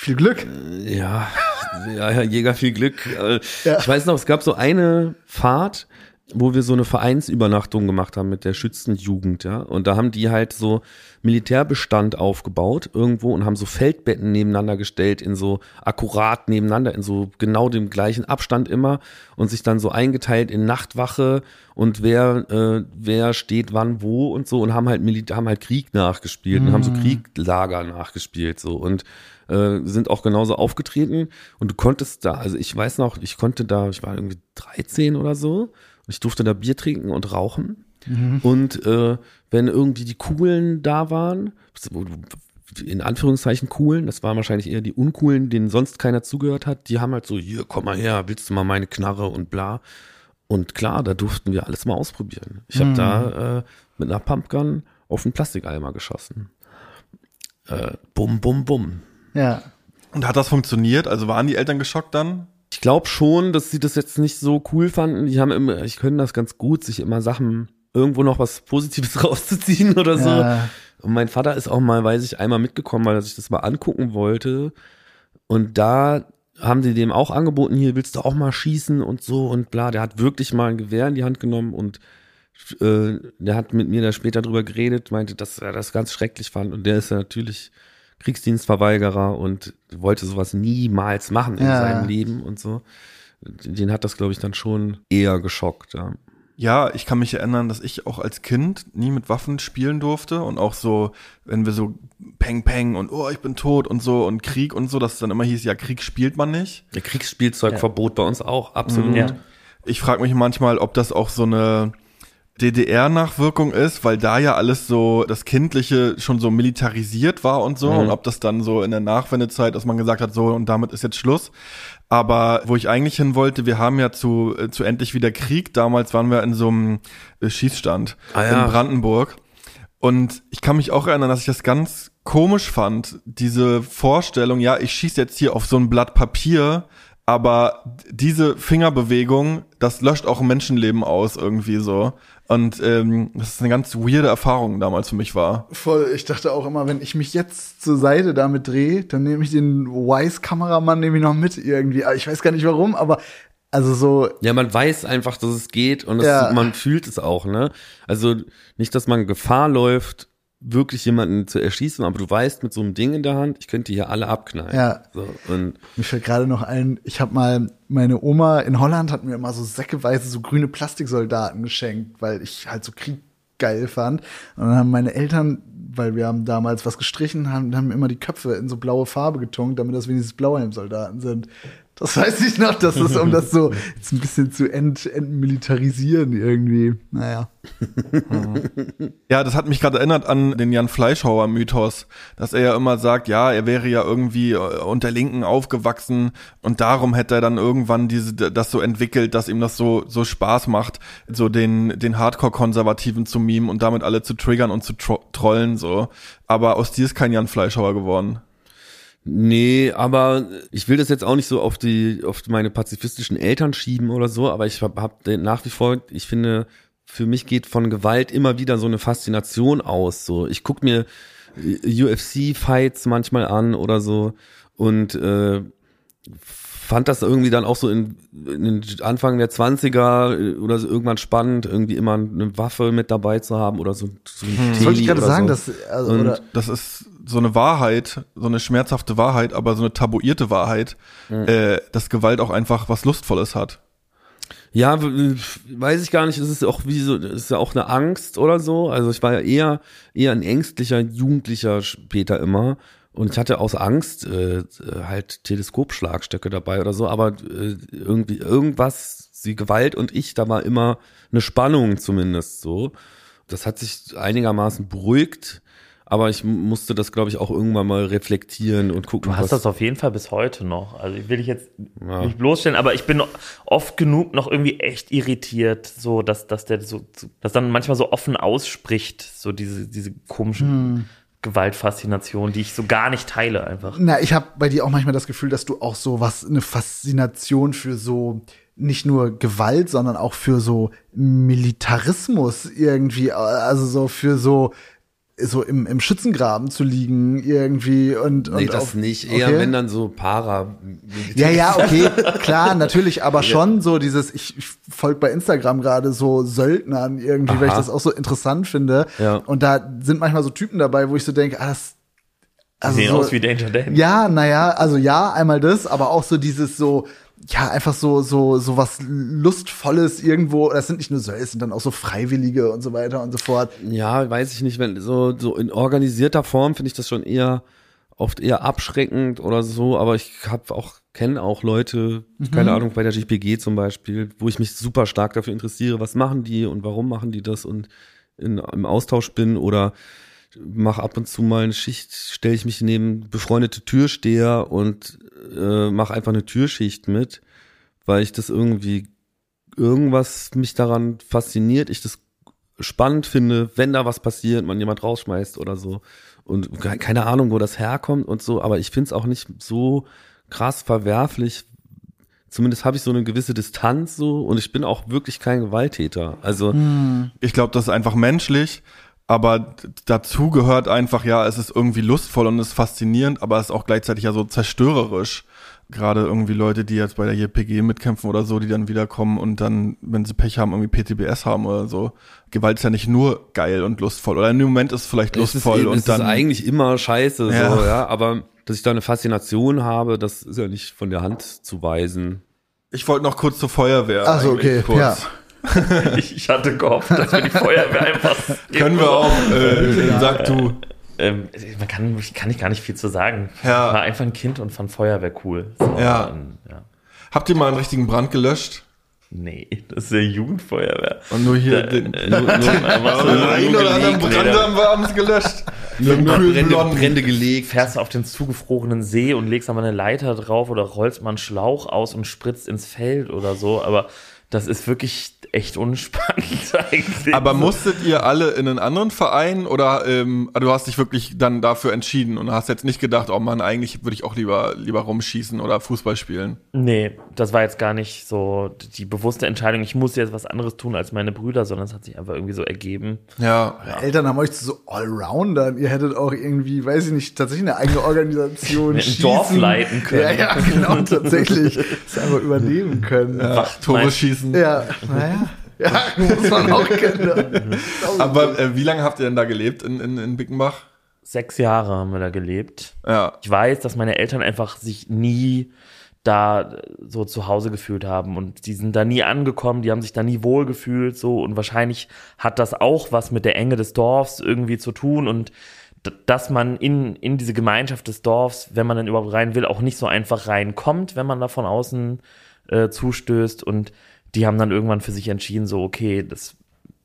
[SPEAKER 2] viel Glück.
[SPEAKER 5] Ja, ja, ja, Jäger viel Glück. Äh,
[SPEAKER 2] Ja.
[SPEAKER 5] Ich weiß noch, es gab so eine Fahrt, wo wir so eine Vereinsübernachtung gemacht haben mit der Schützenjugend, ja. Und da haben die halt so Militärbestand aufgebaut irgendwo und haben so Feldbetten nebeneinander gestellt, in so akkurat nebeneinander, in so genau dem gleichen Abstand immer und sich dann so eingeteilt in Nachtwache und wer, äh, wer steht wann wo und so und haben halt Militär, haben halt Krieg nachgespielt und haben so Krieglager nachgespielt so und äh, sind auch genauso aufgetreten und du konntest da, also ich weiß noch, ich konnte da, ich war irgendwie 13 oder so und ich durfte da Bier trinken und rauchen und äh, wenn irgendwie die Coolen da waren, in Anführungszeichen coolen, das waren wahrscheinlich eher die uncoolen, denen sonst keiner zugehört hat, die haben halt so, hier, komm mal her, willst du mal meine Knarre und bla. Und klar, da durften wir alles mal ausprobieren. Ich habe da äh, mit einer Pumpgun auf einen Plastikeimer geschossen. Äh, bum, bum, bum.
[SPEAKER 2] Ja.
[SPEAKER 4] Und hat das funktioniert? Also waren die Eltern geschockt dann?
[SPEAKER 5] Ich glaube schon, dass sie das jetzt nicht so cool fanden. Die haben immer, ich können das ganz gut, sich immer Sachen irgendwo noch was Positives rauszuziehen oder so.
[SPEAKER 2] Ja.
[SPEAKER 5] Und mein Vater ist auch mal, weiß ich, einmal mitgekommen, weil er sich das mal angucken wollte. Und da haben sie dem auch angeboten, hier willst du auch mal schießen und so und bla. Der hat wirklich mal ein Gewehr in die Hand genommen und äh, der hat mit mir da später drüber geredet, meinte, dass er das ganz schrecklich fand. Und der ist ja natürlich Kriegsdienstverweigerer und wollte sowas niemals machen in
[SPEAKER 2] Ja.
[SPEAKER 5] seinem Leben und so. Den hat das, glaube ich, dann schon eher geschockt, ja.
[SPEAKER 4] Ja, ich kann mich erinnern, dass ich auch als Kind nie mit Waffen spielen durfte und auch so, wenn wir so Peng Peng und oh, ich bin tot und so und Krieg und so, dass es dann immer hieß, ja, Krieg spielt man nicht.
[SPEAKER 5] Der Kriegsspielzeugverbot bei uns auch, absolut.
[SPEAKER 3] Ja.
[SPEAKER 4] Ich frage mich manchmal, ob das auch so eine DDR-Nachwirkung ist, weil da ja alles so, das Kindliche schon so militarisiert war und so,
[SPEAKER 5] Mhm.
[SPEAKER 4] und ob das dann so in der Nachwendezeit, dass man gesagt hat, so und damit ist jetzt Schluss. Aber wo ich eigentlich hin wollte, wir haben ja zu, äh, zu endlich wieder Krieg. Damals waren wir in so einem äh, Schießstand
[SPEAKER 5] Ah ja.
[SPEAKER 4] in Brandenburg. Und ich kann mich auch erinnern, dass ich das ganz komisch fand, diese Vorstellung, ja, ich schieße jetzt hier auf so ein Blatt Papier, aber diese Fingerbewegung, das löscht auch ein Menschenleben aus irgendwie so. Und ähm, das ist eine ganz weirde Erfahrung damals für mich war.
[SPEAKER 2] Voll, ich dachte auch immer, wenn ich mich jetzt zur Seite damit drehe, dann nehme ich den Wise-Kameramann nehme ich noch mit irgendwie. Aber Ich weiß gar nicht warum, aber also so,
[SPEAKER 5] Ja, man weiß einfach, dass es geht und das,
[SPEAKER 2] Ja.
[SPEAKER 5] man fühlt es auch, ne? Also nicht, dass man Gefahr läuft, wirklich jemanden zu erschießen, aber du weißt mit so einem Ding in der Hand, ich könnte hier alle abknallen.
[SPEAKER 2] Ja.
[SPEAKER 5] So, und
[SPEAKER 2] Mir fällt gerade noch ein, ich habe mal, meine Oma in Holland hat mir immer so säckeweise so grüne Plastiksoldaten geschenkt, weil ich halt so Krieg geil fand. Und dann haben meine Eltern, weil wir haben damals was gestrichen, haben, haben immer die Köpfe in so blaue Farbe getunkt, damit das wenigstens Blauhelmsoldaten sind. Das weiß ich noch, das ist, um das so jetzt ein bisschen zu ent, entmilitarisieren irgendwie. Naja.
[SPEAKER 4] Ja, das hat mich gerade erinnert an den Jan Fleischhauer Mythos, dass er ja immer sagt, ja, er wäre ja irgendwie äh, unter Linken aufgewachsen und darum hätte er dann irgendwann diese das so entwickelt, dass ihm das so so Spaß macht, so den den Hardcore Konservativen zu mimen und damit alle zu triggern und zu tro trollen so. Aber aus dir ist kein Jan Fleischhauer geworden.
[SPEAKER 5] Nee, aber ich will das jetzt auch nicht so auf die, auf meine pazifistischen Eltern schieben oder so, aber ich habe hab nach wie vor, ich finde, für mich geht von Gewalt immer wieder so eine Faszination aus. So, ich guck mir UFC-Fights manchmal an oder so und äh, fand das irgendwie dann auch so in, in den Anfang der 20er oder so irgendwann spannend, irgendwie immer eine Waffe mit dabei zu haben oder so, so ein
[SPEAKER 2] Das wollte ich gerade sagen,
[SPEAKER 5] so.
[SPEAKER 2] dass, also,
[SPEAKER 5] Und-
[SPEAKER 2] oder,
[SPEAKER 4] Das ist so eine Wahrheit, so eine schmerzhafte Wahrheit, aber so eine tabuierte Wahrheit, äh, dass Gewalt auch einfach was Lustvolles hat.
[SPEAKER 5] Ja, weiß ich gar nicht. Es ist auch wie so, es ist ja auch eine Angst oder so. Also ich war ja eher eher ein ängstlicher Jugendlicher später immer und ich hatte aus Angst äh, halt Teleskopschlagstöcke dabei oder so. Aber äh, irgendwie irgendwas, die Gewalt und ich, da war immer eine Spannung zumindest so. Das hat sich einigermaßen beruhigt. Aber ich musste das, glaube ich, auch irgendwann mal reflektieren und gucken,
[SPEAKER 3] Du hast
[SPEAKER 5] was,
[SPEAKER 3] das auf jeden Fall bis heute noch. Also ich will dich jetzt
[SPEAKER 5] Ja.
[SPEAKER 3] nicht bloßstellen, aber ich bin oft genug noch irgendwie echt irritiert, so dass, dass der so, dass dann manchmal so offen ausspricht, so diese, diese komische Gewaltfaszination, die ich so gar nicht teile einfach.
[SPEAKER 2] Na, ich habe bei dir auch manchmal das Gefühl, dass du auch so was, eine Faszination für so nicht nur Gewalt, sondern auch für so Militarismus irgendwie, also so für so so im, im Schützengraben zu liegen irgendwie und,
[SPEAKER 5] Nee,
[SPEAKER 2] und
[SPEAKER 5] das
[SPEAKER 2] auf-
[SPEAKER 5] nicht. Eher
[SPEAKER 2] okay.
[SPEAKER 5] wenn dann so Para.
[SPEAKER 2] Ja, ja, okay, klar, natürlich, aber schon so dieses, ich, ich folge bei Instagram gerade so Söldnern irgendwie, weil ich
[SPEAKER 5] Aha.
[SPEAKER 2] das auch so interessant finde.
[SPEAKER 5] Ja.
[SPEAKER 2] Und da sind manchmal so Typen dabei, wo ich so denke, ah, das also
[SPEAKER 3] Sehen
[SPEAKER 2] so,
[SPEAKER 3] aus wie Danger Dan.
[SPEAKER 2] ja, naja, also ja, einmal das, aber auch so dieses so, ja, einfach so, so, so was Lustvolles irgendwo, das sind nicht nur so, es sind dann auch so Freiwillige und so weiter und so fort.
[SPEAKER 5] Ja, weiß ich nicht, wenn so, so in organisierter Form finde ich das schon eher oft eher abschreckend oder so, aber ich habe auch kenne auch Leute, keine Ahnung, bei der GPG zum Beispiel, wo ich mich super stark dafür interessiere, was machen die und warum machen die das und in, im Austausch bin oder mache ab und zu mal eine Schicht, stelle ich mich neben befreundete Türsteher und äh, mache einfach eine Türschicht mit, weil ich das irgendwie irgendwas mich daran fasziniert, ich das spannend finde, wenn da was passiert, man jemand rausschmeißt oder so. Und ke- keine Ahnung, wo das herkommt und so, aber ich finde es auch nicht so krass verwerflich. Zumindest habe ich so eine gewisse Distanz so und ich bin auch wirklich kein Gewalttäter. Also
[SPEAKER 4] Ich glaube, das ist einfach menschlich, aber dazu gehört einfach, ja, es ist irgendwie lustvoll und es ist faszinierend, aber es ist auch gleichzeitig ja so zerstörerisch. Gerade irgendwie Leute, die jetzt bei der JPG mitkämpfen oder so, die dann wiederkommen und dann, wenn sie Pech haben, irgendwie PTBS haben oder so. Gewalt ist ja nicht nur geil und lustvoll. Oder im Moment ist es vielleicht
[SPEAKER 5] es ist,
[SPEAKER 4] lustvoll und
[SPEAKER 5] es
[SPEAKER 4] dann.
[SPEAKER 5] ist eigentlich immer scheiße,
[SPEAKER 4] Ja.
[SPEAKER 5] so, ja. Aber dass ich da eine Faszination habe, das ist ja nicht von der Hand zu weisen.
[SPEAKER 4] ich wollte noch kurz zur Feuerwehr.
[SPEAKER 2] Ach so, okay,
[SPEAKER 4] kurz.
[SPEAKER 2] ja.
[SPEAKER 3] Ich, ich hatte gehofft, dass wir die Feuerwehr einfach.
[SPEAKER 4] Können wir auch, äh, sag du.
[SPEAKER 3] Ähm, man kann, kann ich gar nicht viel zu sagen.
[SPEAKER 4] Ja.
[SPEAKER 3] Ich war einfach ein Kind und fand Feuerwehr cool. So,
[SPEAKER 4] Ja.
[SPEAKER 3] Und, ja.
[SPEAKER 4] Habt ihr mal einen richtigen Brand gelöscht?
[SPEAKER 3] Nee, das ist ja Jugendfeuerwehr.
[SPEAKER 4] Und nur hier
[SPEAKER 3] Äh,
[SPEAKER 4] den,
[SPEAKER 3] äh, nur, nur,
[SPEAKER 4] einen oder anderen Brand
[SPEAKER 3] da
[SPEAKER 4] haben wir abends gelöscht.
[SPEAKER 5] Nur, nur Brände. Brände gelegt.
[SPEAKER 3] fährst du auf den zugefrorenen See und legst aber eine Leiter drauf oder rollst mal einen Schlauch aus und spritzt ins Feld oder so, aber das ist wirklich echt unspannend eigentlich.
[SPEAKER 4] Aber musstet ihr alle in einen anderen Verein oder ähm, du hast dich wirklich dann dafür entschieden und hast jetzt nicht gedacht, oh Mann, eigentlich würde ich auch lieber lieber rumschießen oder Fußball spielen.
[SPEAKER 3] Nee, das war jetzt gar nicht so die bewusste Entscheidung, ich muss jetzt was anderes tun als meine Brüder, sondern es hat sich einfach irgendwie so ergeben.
[SPEAKER 4] Ja.
[SPEAKER 2] Eltern haben euch zu so Allroundern. Ihr hättet auch irgendwie, weiß ich nicht, tatsächlich eine eigene Organisation.
[SPEAKER 3] Ein Dorf leiten können.
[SPEAKER 2] Ja, ja, genau, tatsächlich. Das einfach übernehmen können. Ja,
[SPEAKER 4] ja Tore schießen.
[SPEAKER 2] naja. Ja, muss man auch kennen.
[SPEAKER 4] Aber äh, wie lange habt ihr denn da gelebt in, in, in Bickenbach?
[SPEAKER 3] Sechs Jahre haben wir da gelebt.
[SPEAKER 4] Ja.
[SPEAKER 3] Ich weiß, dass meine Eltern einfach sich nie da so zu Hause gefühlt haben und die sind da nie angekommen, die haben sich da nie wohl gefühlt so und wahrscheinlich hat das auch was mit der Enge des Dorfs irgendwie zu tun und dass man in, in diese Gemeinschaft des Dorfs, wenn man dann überhaupt rein will, auch nicht so einfach reinkommt, wenn man da von außen äh, zustößt und die haben dann irgendwann für sich entschieden, so okay, das,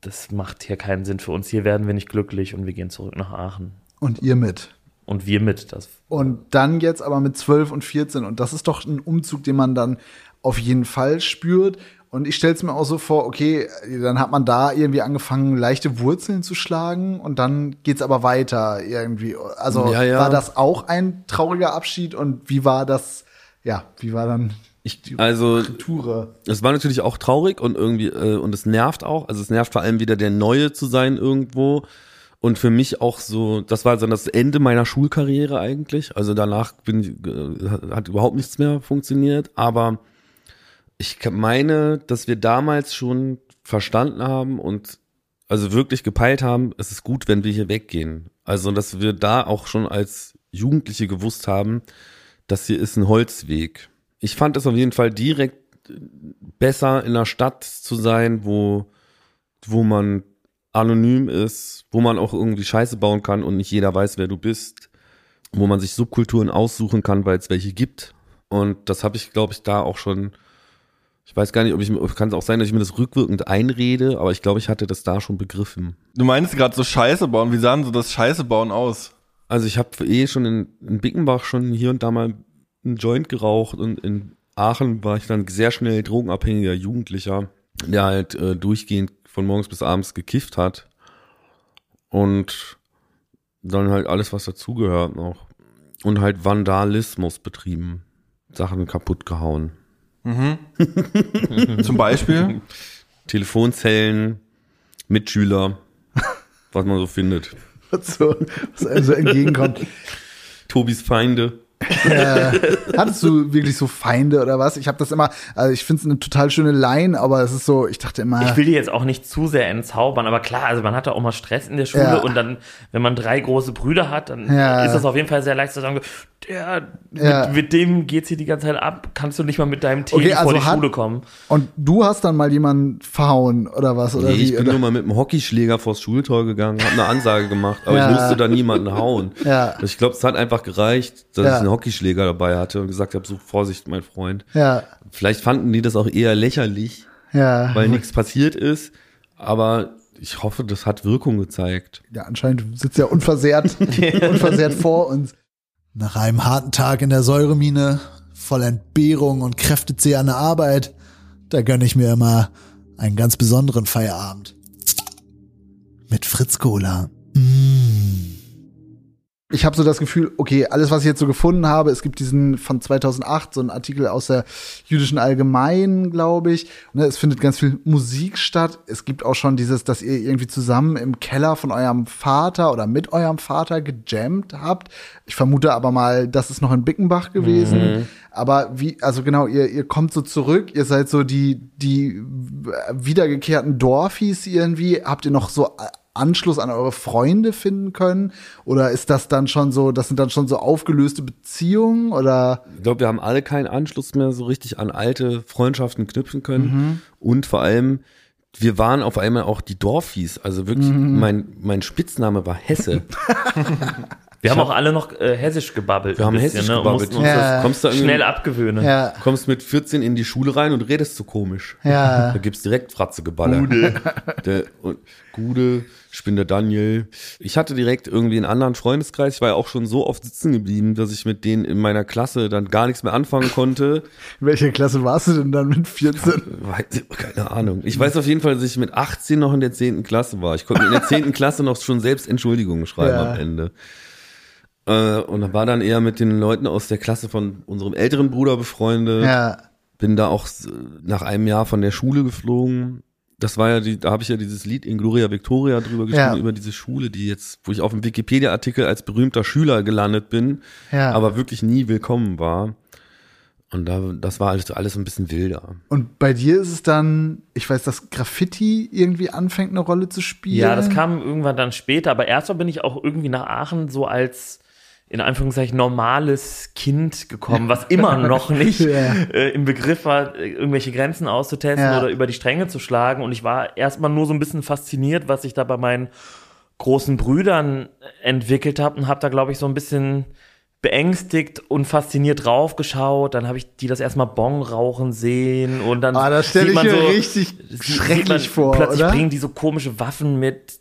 [SPEAKER 3] das macht hier keinen Sinn für uns, hier werden wir nicht glücklich und wir gehen zurück nach Aachen.
[SPEAKER 2] Und ihr mit.
[SPEAKER 3] Und wir mit, das
[SPEAKER 2] Und dann jetzt aber mit 12 und 14. Und das ist doch ein Umzug, den man dann auf jeden Fall spürt. Und ich stelle es mir auch so vor, okay, dann hat man da irgendwie angefangen, leichte Wurzeln zu schlagen und dann geht's aber weiter irgendwie. Also
[SPEAKER 5] Ja, ja.
[SPEAKER 2] war das auch ein trauriger Abschied und wie war das, ja, wie war dann die
[SPEAKER 5] Also es war natürlich auch traurig und irgendwie äh, und es nervt auch. Also es nervt vor allem wieder der Neue zu sein irgendwo. Und für mich auch so, das war dann das Ende meiner Schulkarriere eigentlich. Also danach bin, ich, äh, hat überhaupt nichts mehr funktioniert. Aber ich meine, dass wir damals schon verstanden haben und also wirklich gepeilt haben, es ist gut, wenn wir hier weggehen. Also dass wir da auch schon als Jugendliche gewusst haben, das hier ist ein Holzweg. Ich fand es auf jeden Fall direkt besser in einer Stadt zu sein, wo, wo man anonym ist, wo man auch irgendwie Scheiße bauen kann und nicht jeder weiß, wer du bist, wo man sich Subkulturen aussuchen kann, weil es welche gibt. Und das habe ich, glaube ich, da auch schon. Ich weiß gar nicht, ob ich kann es auch sein, dass ich mir das rückwirkend einrede, aber ich glaube, ich hatte das da schon begriffen.
[SPEAKER 4] Du meinst gerade so Scheiße bauen. Wie sah denn so das Scheiße bauen aus?
[SPEAKER 5] Also ich habe eh schon in, in Bickenbach schon hier und da mal einen Joint geraucht und in Aachen war ich dann sehr schnell drogenabhängiger Jugendlicher, der halt äh, durchgehend von morgens bis abends gekifft hat und dann halt alles, was dazugehört noch und halt Vandalismus betrieben, Sachen kaputt gehauen.
[SPEAKER 4] Zum Beispiel.
[SPEAKER 5] Telefonzellen, Mitschüler, was man so findet.
[SPEAKER 2] Was, so, was einem so entgegenkommt.
[SPEAKER 5] Tobis Feinde.
[SPEAKER 2] Äh, hattest du wirklich so Feinde oder was? Ich habe das immer, also ich finde es eine total schöne Line, aber es ist so, ich dachte immer.
[SPEAKER 3] Ich will die jetzt auch nicht zu sehr entzaubern, aber klar, also man hatte auch mal Stress in der Schule
[SPEAKER 2] Ja.
[SPEAKER 3] und dann, wenn man drei große Brüder hat, dann
[SPEAKER 2] Ja.
[SPEAKER 3] ist das auf jeden Fall sehr leicht zu sagen, der,
[SPEAKER 2] Ja.
[SPEAKER 3] mit, mit dem geht's hier die ganze Zeit ab, kannst du nicht mal mit deinem Tee
[SPEAKER 2] Okay,
[SPEAKER 3] vor
[SPEAKER 2] also
[SPEAKER 3] die
[SPEAKER 2] hat-
[SPEAKER 3] Schule kommen.
[SPEAKER 2] und du hast dann mal jemanden verhauen oder was? Oder
[SPEAKER 5] Nee,
[SPEAKER 2] wie?
[SPEAKER 5] ich bin
[SPEAKER 2] oder?
[SPEAKER 5] nur mal mit dem Hockeyschläger vors Schultor gegangen, habe eine Ansage gemacht, aber
[SPEAKER 2] Ja.
[SPEAKER 5] ich musste da niemanden hauen.
[SPEAKER 2] Ja.
[SPEAKER 5] Ich glaube, es hat einfach gereicht, dass
[SPEAKER 2] Ja.
[SPEAKER 5] ich einen Hockeyschläger dabei hatte und gesagt habe, so Vorsicht, mein Freund.
[SPEAKER 2] ja,
[SPEAKER 5] Vielleicht fanden die das auch eher lächerlich,
[SPEAKER 2] ja.
[SPEAKER 5] weil nichts passiert ist, aber ich hoffe, das hat Wirkung gezeigt.
[SPEAKER 2] ja, anscheinend sitzt ja unversehrt, unversehrt vor uns.
[SPEAKER 6] Nach einem harten Tag in der Säuremine, voll Entbehrung und kräftezehrender Arbeit, da gönne ich mir immer einen ganz besonderen Feierabend. Mit Fritz Cola. Mm.
[SPEAKER 2] Ich habe so das Gefühl, okay, alles, was ich jetzt so gefunden habe, es gibt diesen von 2008, so einen Artikel aus der jüdischen Allgemeinen, glaube ich. Ne, es findet ganz viel Musik statt. Es gibt auch schon dieses, dass ihr irgendwie zusammen im Keller von eurem Vater oder mit eurem Vater gejammt habt. Ich vermute aber mal, das ist noch in Bickenbach gewesen. Aber wie, also genau, ihr, ihr kommt so zurück, ihr seid so die, die wiedergekehrten Dorfis irgendwie. Habt ihr noch so Anschluss an eure Freunde finden können? Oder ist das dann schon so, das sind dann schon so aufgelöste Beziehungen? Oder
[SPEAKER 5] Ich glaube, wir haben alle keinen Anschluss mehr so richtig an alte Freundschaften knüpfen können. Und vor allem, wir waren auf einmal auch die Dorfis. Also wirklich, mein, mein Spitzname war Hesse.
[SPEAKER 3] Wir haben auch alle noch äh, hessisch gebabbelt.
[SPEAKER 5] Wir haben
[SPEAKER 3] bisschen,
[SPEAKER 5] hessisch
[SPEAKER 3] ne,
[SPEAKER 5] gebabbelt.
[SPEAKER 3] mussten
[SPEAKER 2] Ja.
[SPEAKER 3] das
[SPEAKER 5] Kommst da
[SPEAKER 3] schnell abgewöhnen.
[SPEAKER 2] ja,
[SPEAKER 5] kommst mit 14 in die Schule rein und redest so komisch.
[SPEAKER 2] ja.
[SPEAKER 5] Da gibt's direkt Fratzegeballer. Gude. Der, und Gude, ich bin der Daniel. Ich hatte direkt irgendwie einen anderen Freundeskreis. Ich war ja auch schon so oft sitzen geblieben, dass ich mit denen in meiner Klasse dann gar nichts mehr anfangen konnte.
[SPEAKER 2] In welcher Klasse warst du denn dann mit 14?
[SPEAKER 5] Weiß- Keine Ahnung. Ich weiß auf jeden Fall, dass ich mit 18 noch in der 10. Klasse war. Ich konnte in der 10. Klasse noch schon selbst Entschuldigungen schreiben
[SPEAKER 2] Ja.
[SPEAKER 5] am Ende. Äh, und war dann eher mit den Leuten aus der Klasse von unserem älteren Bruder befreundet.
[SPEAKER 2] Ja,
[SPEAKER 5] bin da auch nach einem Jahr von der Schule geflogen. Das war ja die, da habe ich ja dieses Lied in Gloria Victoria drüber geschrieben,
[SPEAKER 2] Ja.
[SPEAKER 5] über diese Schule, die jetzt, wo ich auf dem Wikipedia-Artikel als berühmter Schüler gelandet bin,
[SPEAKER 2] ja.
[SPEAKER 5] aber wirklich nie willkommen war. Und da, das war alles, alles ein bisschen wilder.
[SPEAKER 2] Und bei dir ist es dann, ich weiß, dass Graffiti irgendwie anfängt, eine Rolle zu spielen.
[SPEAKER 3] Ja, das kam irgendwann dann später, aber erstmal bin ich auch irgendwie nach Aachen so als in Anführungszeichen normales Kind gekommen, was immer noch nicht
[SPEAKER 2] Ja.
[SPEAKER 3] äh, im Begriff war, irgendwelche Grenzen auszutesten
[SPEAKER 2] Ja.
[SPEAKER 3] oder über die Stränge zu schlagen. Und ich war erstmal nur so ein bisschen fasziniert, was ich da bei meinen großen Brüdern entwickelt habe und habe da, glaube ich, so ein bisschen beängstigt und fasziniert draufgeschaut. Dann habe ich die das erstmal Bon rauchen sehen und dann
[SPEAKER 2] Ah, das stelle ich
[SPEAKER 3] man
[SPEAKER 2] mir
[SPEAKER 3] so,
[SPEAKER 2] richtig schrecklich
[SPEAKER 3] man
[SPEAKER 2] vor,
[SPEAKER 3] Plötzlich
[SPEAKER 2] oder?
[SPEAKER 3] bringen die so komische Waffen mit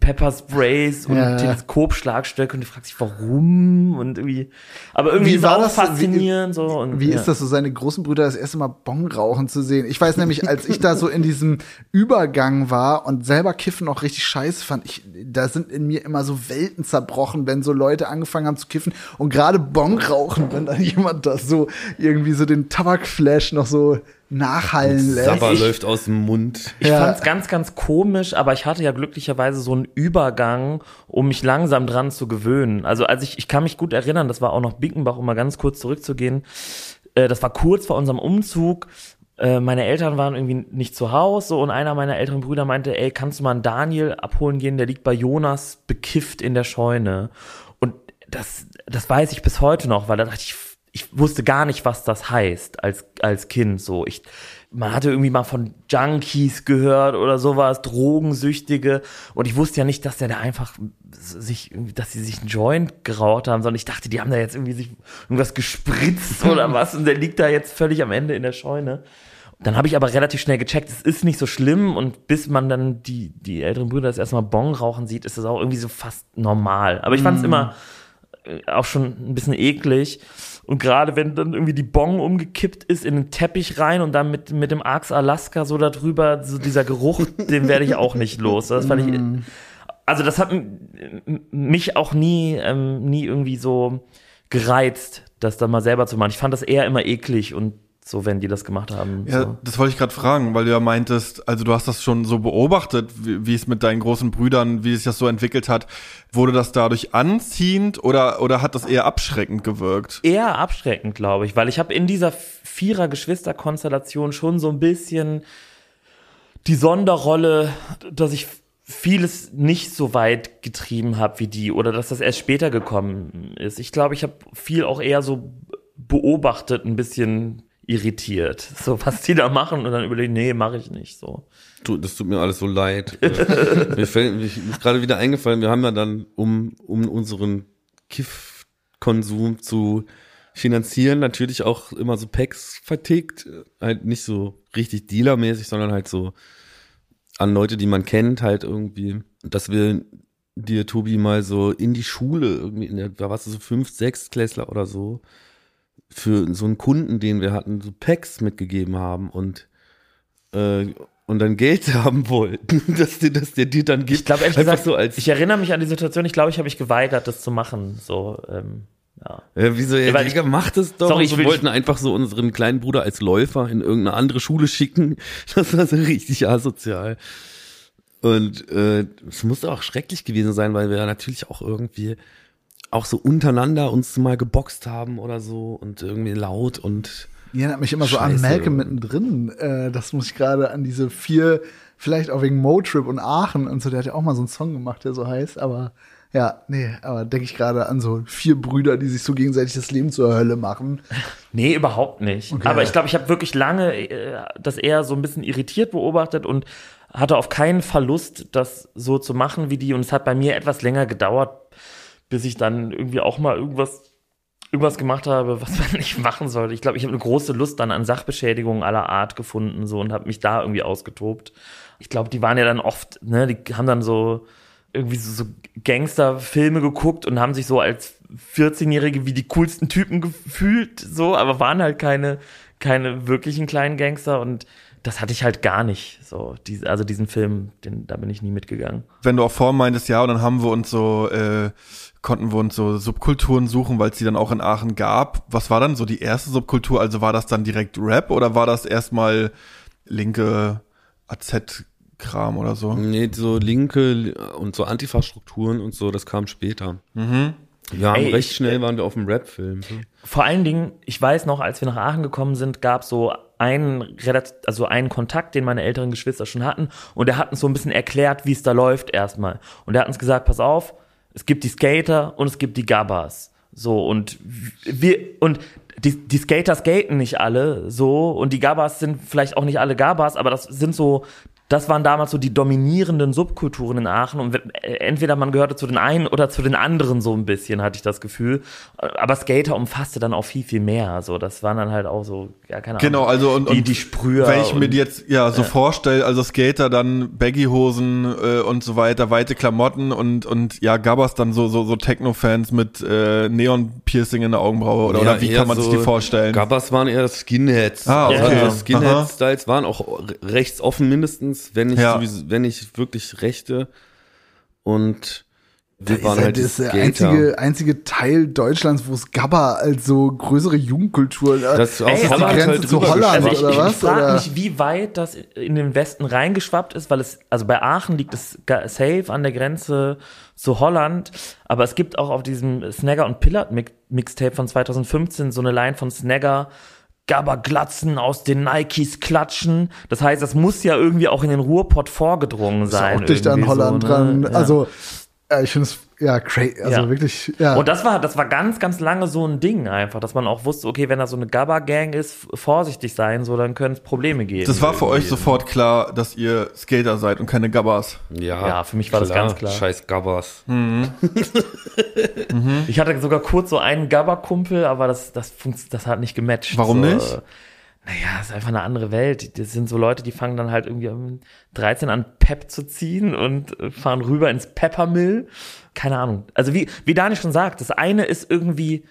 [SPEAKER 3] Peppersprays und
[SPEAKER 2] Ja.
[SPEAKER 3] Teleskopschlagstöcke und du fragst dich, warum und irgendwie. Aber irgendwie
[SPEAKER 2] Wie war das?
[SPEAKER 3] faszinierend so. Und,
[SPEAKER 2] Wie
[SPEAKER 3] ja.
[SPEAKER 2] ist das so, seine großen Brüder das erste Mal Bon rauchen zu sehen? Ich weiß nämlich, als ich da so in diesem Übergang war und selber Kiffen auch richtig scheiße fand, ich, da sind in mir immer so Welten zerbrochen, wenn so Leute angefangen haben zu kiffen und gerade Bon rauchen, wenn dann jemand das so irgendwie so den Tabakflash noch so nachhallen lässt.
[SPEAKER 5] Sabber
[SPEAKER 3] ich-
[SPEAKER 5] läuft aus dem Mund.
[SPEAKER 3] Ich
[SPEAKER 2] Ja.
[SPEAKER 3] fand's ganz, ganz komisch, aber ich hatte ja glücklicherweise so einen Übergang, um mich langsam dran zu gewöhnen. Also als ich, ich kann mich gut erinnern, das war auch noch Bickenbach, um mal ganz kurz zurückzugehen. Äh, das war kurz vor unserem Umzug. Äh, meine Eltern waren irgendwie nicht zu Hause so, und einer meiner älteren Brüder meinte, ey, kannst du mal einen Daniel abholen gehen, der liegt bei Jonas bekifft in der Scheune. Und das, das weiß ich bis heute noch, weil da dachte ich, ich wusste gar nicht, was das heißt als, als Kind. So, ich, man hatte irgendwie mal von Junkies gehört oder sowas, Drogensüchtige. Und ich wusste ja nicht, dass der da einfach sich, dass sie sich einen Joint geraucht haben, sondern ich dachte, die haben da jetzt irgendwie sich irgendwas gespritzt oder was und der liegt da jetzt völlig am Ende in der Scheune. Dann habe ich aber relativ schnell gecheckt, es ist nicht so schlimm und bis man dann die, die älteren Brüder das erstmal Bon rauchen sieht, ist das auch irgendwie so fast normal. Aber ich fand es immer äh, auch schon ein bisschen eklig. Und gerade wenn dann irgendwie die Bong umgekippt ist in den Teppich rein und dann mit, mit dem Arx Alaska so darüber, so dieser Geruch, den werde ich auch nicht los. Das fand ich, also das hat mich auch nie, ähm, nie irgendwie so gereizt, das dann mal selber zu machen. Ich fand das eher immer eklig und So, wenn die das gemacht haben.
[SPEAKER 4] Ja,
[SPEAKER 3] so.
[SPEAKER 4] das wollte ich gerade fragen, weil du ja meintest, also du hast das schon so beobachtet, wie, wie es mit deinen großen Brüdern, wie sich das so entwickelt hat. Wurde das dadurch anziehend oder, oder hat das eher abschreckend gewirkt?
[SPEAKER 3] Eher abschreckend, glaube ich, weil ich habe in dieser Vierer-Geschwister-Konstellation schon so ein bisschen die Sonderrolle, dass ich vieles nicht so weit getrieben habe wie die oder dass das erst später gekommen ist. Ich glaube, ich habe viel auch eher so beobachtet, ein bisschen irritiert, so was die da machen und dann überlegen, nee, mache ich nicht so.
[SPEAKER 5] Das tut mir alles so leid. mir, fällt, mir ist gerade wieder eingefallen, wir haben ja dann, um, um unseren Kiff-Konsum zu finanzieren, natürlich auch immer so Packs vertickt. Halt nicht so richtig dealermäßig, sondern halt so an Leute, die man kennt, halt irgendwie. Dass wir dir, Tobi, mal so in die Schule, irgendwie, in der, da warst du so fünf, sechs Klässler oder so, für so einen Kunden, den wir hatten, so Packs mitgegeben haben und äh, und dann Geld haben wollten, dass dir dass der dir dann gibt.
[SPEAKER 3] Ich glaube ehrlich
[SPEAKER 5] Einfach
[SPEAKER 3] gesagt,
[SPEAKER 5] so als
[SPEAKER 3] ich erinnere mich an die Situation, ich glaube, ich habe mich geweigert, das zu machen. So, ähm, ja.
[SPEAKER 5] Ja, wieso, ja,
[SPEAKER 3] Ja, weil
[SPEAKER 5] Digga, mach das doch.
[SPEAKER 3] Sorry, ich
[SPEAKER 5] so wollten einfach so unseren kleinen Bruder als Läufer in irgendeine andere Schule schicken. Das war so richtig asozial. Und äh, es musste auch schrecklich gewesen sein, weil wir ja natürlich auch irgendwie auch so untereinander uns mal geboxt haben oder so und irgendwie laut und
[SPEAKER 2] Die erinnert mich immer so an
[SPEAKER 5] Scheiße.
[SPEAKER 2] Malcolm mittendrin. Äh, das muss ich gerade an diese vier, vielleicht auch wegen Motrip und Aachen und so. Der hat ja auch mal so einen Song gemacht, der so heißt. Aber ja, nee, aber denke ich gerade an so vier Brüder, die sich so gegenseitig das Leben zur Hölle machen.
[SPEAKER 3] Nee, überhaupt nicht. Aber ich glaube, ich habe wirklich lange äh, das eher so ein bisschen irritiert beobachtet und hatte auf keinen Fall Lust, das so zu machen wie die. Und es hat bei mir etwas länger gedauert, bis ich dann irgendwie auch mal irgendwas irgendwas gemacht habe, was man nicht machen sollte. Ich glaube, ich habe eine große Lust dann an Sachbeschädigungen aller Art gefunden so und habe mich da irgendwie ausgetobt. Ich glaube, die waren ja dann oft, ne, die haben dann so irgendwie so, so Gangsterfilme geguckt und haben sich so als 14-Jährige wie die coolsten Typen gefühlt, so, aber waren halt keine, keine wirklichen kleinen Gangster und das hatte ich halt gar nicht. So, diese, also diesen Film, den, da bin ich nie mitgegangen.
[SPEAKER 4] Wenn du auch vorhin meintest, ja, und dann haben wir uns so, äh, konnten wir uns so Subkulturen suchen, weil es die dann auch in Aachen gab. Was war dann so die erste Subkultur? Also war das dann direkt Rap oder war das erstmal linke AZ-Kram oder so?
[SPEAKER 5] nee, so linke und so Antifa-Strukturen und so, das kam später.
[SPEAKER 4] Mhm.
[SPEAKER 5] Ja,
[SPEAKER 3] Ey,
[SPEAKER 5] recht
[SPEAKER 3] ich-
[SPEAKER 5] schnell waren wir auf dem Rap-Film.
[SPEAKER 3] Vor allen Dingen, ich weiß noch, als wir nach Aachen gekommen sind, gab es so einen, also einen Kontakt, den meine älteren Geschwister schon hatten. Und der hat uns so ein bisschen erklärt, wie es da läuft erstmal. Und der hat uns gesagt, pass auf, es gibt die Skater und es gibt die Gabbas. So, und wir, und die, die Skater skaten nicht alle, so, und die Gabbas sind vielleicht auch nicht alle Gabbas, aber das sind so, das waren damals so die dominierenden Subkulturen in Aachen und äh, entweder man gehörte zu den einen oder zu den anderen so ein bisschen, hatte ich das Gefühl. Aber Skater umfasste dann auch viel, viel mehr. So, das waren dann halt auch so, ja, keine Ahnung.
[SPEAKER 4] Genau, also und,
[SPEAKER 3] die,
[SPEAKER 4] und
[SPEAKER 3] die Sprüher.
[SPEAKER 4] Wenn ich mir
[SPEAKER 3] und-
[SPEAKER 4] die jetzt ja so vorstelle, also Skater dann Baggy-Hosen äh, und so weiter, weite Klamotten und und ja Gabbas dann so so so Techno-Fans mit äh, Neon-Piercing in der Augenbraue oder,
[SPEAKER 5] Ja,
[SPEAKER 4] oder wie kann man sich
[SPEAKER 5] so-
[SPEAKER 4] die vorstellen?
[SPEAKER 5] Gabbas waren eher Skinheads.
[SPEAKER 4] Ah,
[SPEAKER 5] Also
[SPEAKER 3] okay.
[SPEAKER 5] die Skinhead-Styles waren auch re- rechtsoffen mindestens, wenn nicht,
[SPEAKER 4] Ja.
[SPEAKER 5] sowieso, wenn nicht wirklich rechte. Und wir
[SPEAKER 2] Das
[SPEAKER 5] waren
[SPEAKER 2] ist,
[SPEAKER 5] halt
[SPEAKER 2] das ist der
[SPEAKER 5] Skater.
[SPEAKER 2] einzige, einzige Teil Deutschlands, wo es Gabba als so größere Jugendkultur
[SPEAKER 5] Das aus
[SPEAKER 3] Ey,
[SPEAKER 2] die
[SPEAKER 3] aber-
[SPEAKER 2] Grenze
[SPEAKER 5] halt
[SPEAKER 2] zu Holland
[SPEAKER 3] Also ich,
[SPEAKER 2] oder
[SPEAKER 3] ich,
[SPEAKER 2] was?
[SPEAKER 3] ich frage mich, wie weit das in den Westen reingeschwappt ist, weil es, also bei Aachen liegt es safe an der Grenze zu Holland, aber es gibt auch auf diesem Snagger und Pillard Mix- Mixtape von 2015 so eine Line von Snagger, Gabba Glatzen aus den Nikes klatschen. Das heißt, das muss ja irgendwie auch in den Ruhrpott vorgedrungen
[SPEAKER 2] ist
[SPEAKER 3] sein.
[SPEAKER 2] auch dicht an Holland
[SPEAKER 3] so, ne?
[SPEAKER 2] dran.
[SPEAKER 3] Ja.
[SPEAKER 2] Also, äh, ich finde es, ja, crazy, also
[SPEAKER 3] Ja.
[SPEAKER 2] wirklich, ja.
[SPEAKER 3] Und das war, das war ganz, ganz lange so ein Ding einfach, dass man auch wusste, okay, wenn da so eine Gabba-Gang ist, vorsichtig sein, so, dann können es Probleme geben.
[SPEAKER 4] Das war für euch sofort klar, dass ihr Skater seid und keine Gabbas.
[SPEAKER 5] Ja,
[SPEAKER 3] Ja, für mich war das ganz klar.
[SPEAKER 5] Scheiß Gabbas.
[SPEAKER 3] Ich hatte sogar kurz so einen Gabba-Kumpel, aber das, das, funkt- das hat nicht gematcht.
[SPEAKER 4] Warum
[SPEAKER 3] so,
[SPEAKER 4] nicht?
[SPEAKER 3] Naja, es ist einfach eine andere Welt. Das sind so Leute, die fangen dann halt irgendwie um 13 an, Pep zu ziehen und fahren rüber ins Peppermill. Keine Ahnung. Also wie, wie Dani schon sagt, das eine ist irgendwie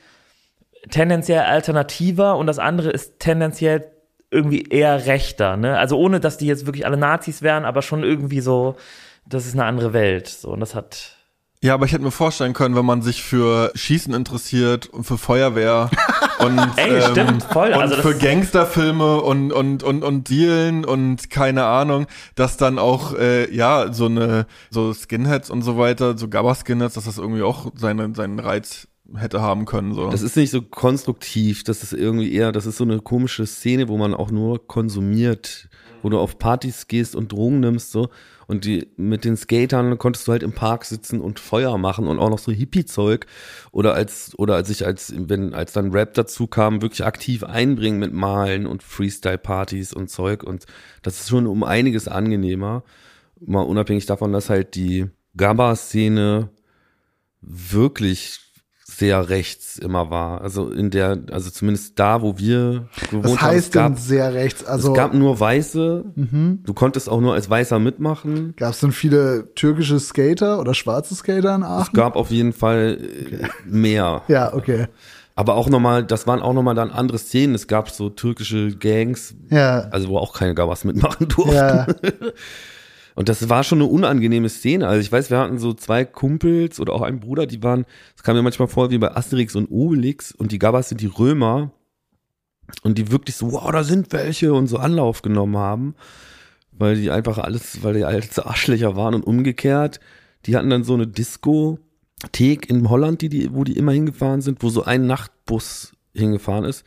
[SPEAKER 3] tendenziell alternativer und das andere ist tendenziell irgendwie eher rechter, ne? Also ohne, dass die jetzt wirklich alle Nazis wären, aber schon irgendwie so, das ist eine andere Welt. So, und das hat,
[SPEAKER 4] Ja, aber ich hätte mir vorstellen können, wenn man sich für Schießen interessiert und für Feuerwehr und,
[SPEAKER 3] Ey, stimmt, voll.
[SPEAKER 4] und
[SPEAKER 3] Also
[SPEAKER 4] für Gangsterfilme und, und, und, und Dealen und keine Ahnung, dass dann auch, äh, ja, so eine, so Skinheads und so weiter, so Gabba-Skinheads, dass das irgendwie auch seine, seinen Reiz hätte haben können, so.
[SPEAKER 5] Das ist nicht so konstruktiv, das ist irgendwie eher, das ist so eine komische Szene, wo man auch nur konsumiert, wo du auf Partys gehst und Drogen nimmst, so. Und die, mit den Skatern konntest du halt im Park sitzen und Feuer machen und auch noch so Hippie-Zeug. Oder als, oder als ich als, wenn, als dann Rap dazu kam, wirklich aktiv einbringen mit Malen und Freestyle-Partys und Zeug. Und das ist schon um einiges angenehmer. Mal unabhängig davon, dass halt die Gabba-Szene wirklich sehr rechts immer war. Also in der, also zumindest da, wo wir gewohnt
[SPEAKER 2] Was
[SPEAKER 5] haben, es
[SPEAKER 2] heißt denn
[SPEAKER 5] gab,
[SPEAKER 2] sehr rechts? Also
[SPEAKER 5] es gab nur Weiße. Du konntest auch nur als Weißer mitmachen.
[SPEAKER 2] gab es denn viele türkische Skater oder schwarze Skater in
[SPEAKER 5] Es
[SPEAKER 2] Aachen?
[SPEAKER 5] gab auf jeden Fall äh, mehr.
[SPEAKER 2] Ja, okay.
[SPEAKER 5] Aber auch nochmal, das waren auch nochmal dann andere Szenen. Es gab so türkische Gangs,
[SPEAKER 2] Ja.
[SPEAKER 5] also wo auch keine Gabas mitmachen durften.
[SPEAKER 2] Ja,
[SPEAKER 5] Und das war schon eine unangenehme Szene. Also ich weiß, wir hatten so zwei Kumpels oder auch einen Bruder, die waren, es kam mir manchmal vor wie bei Asterix und Obelix und die Gabas sind die Römer und die wirklich so, wow, da sind welche und so Anlauf genommen haben, weil die einfach alles, weil die alles Arschlöcher waren und umgekehrt. Die hatten dann so eine Diskothek in Holland, die, die, wo die immer hingefahren sind, wo so ein Nachtbus hingefahren ist.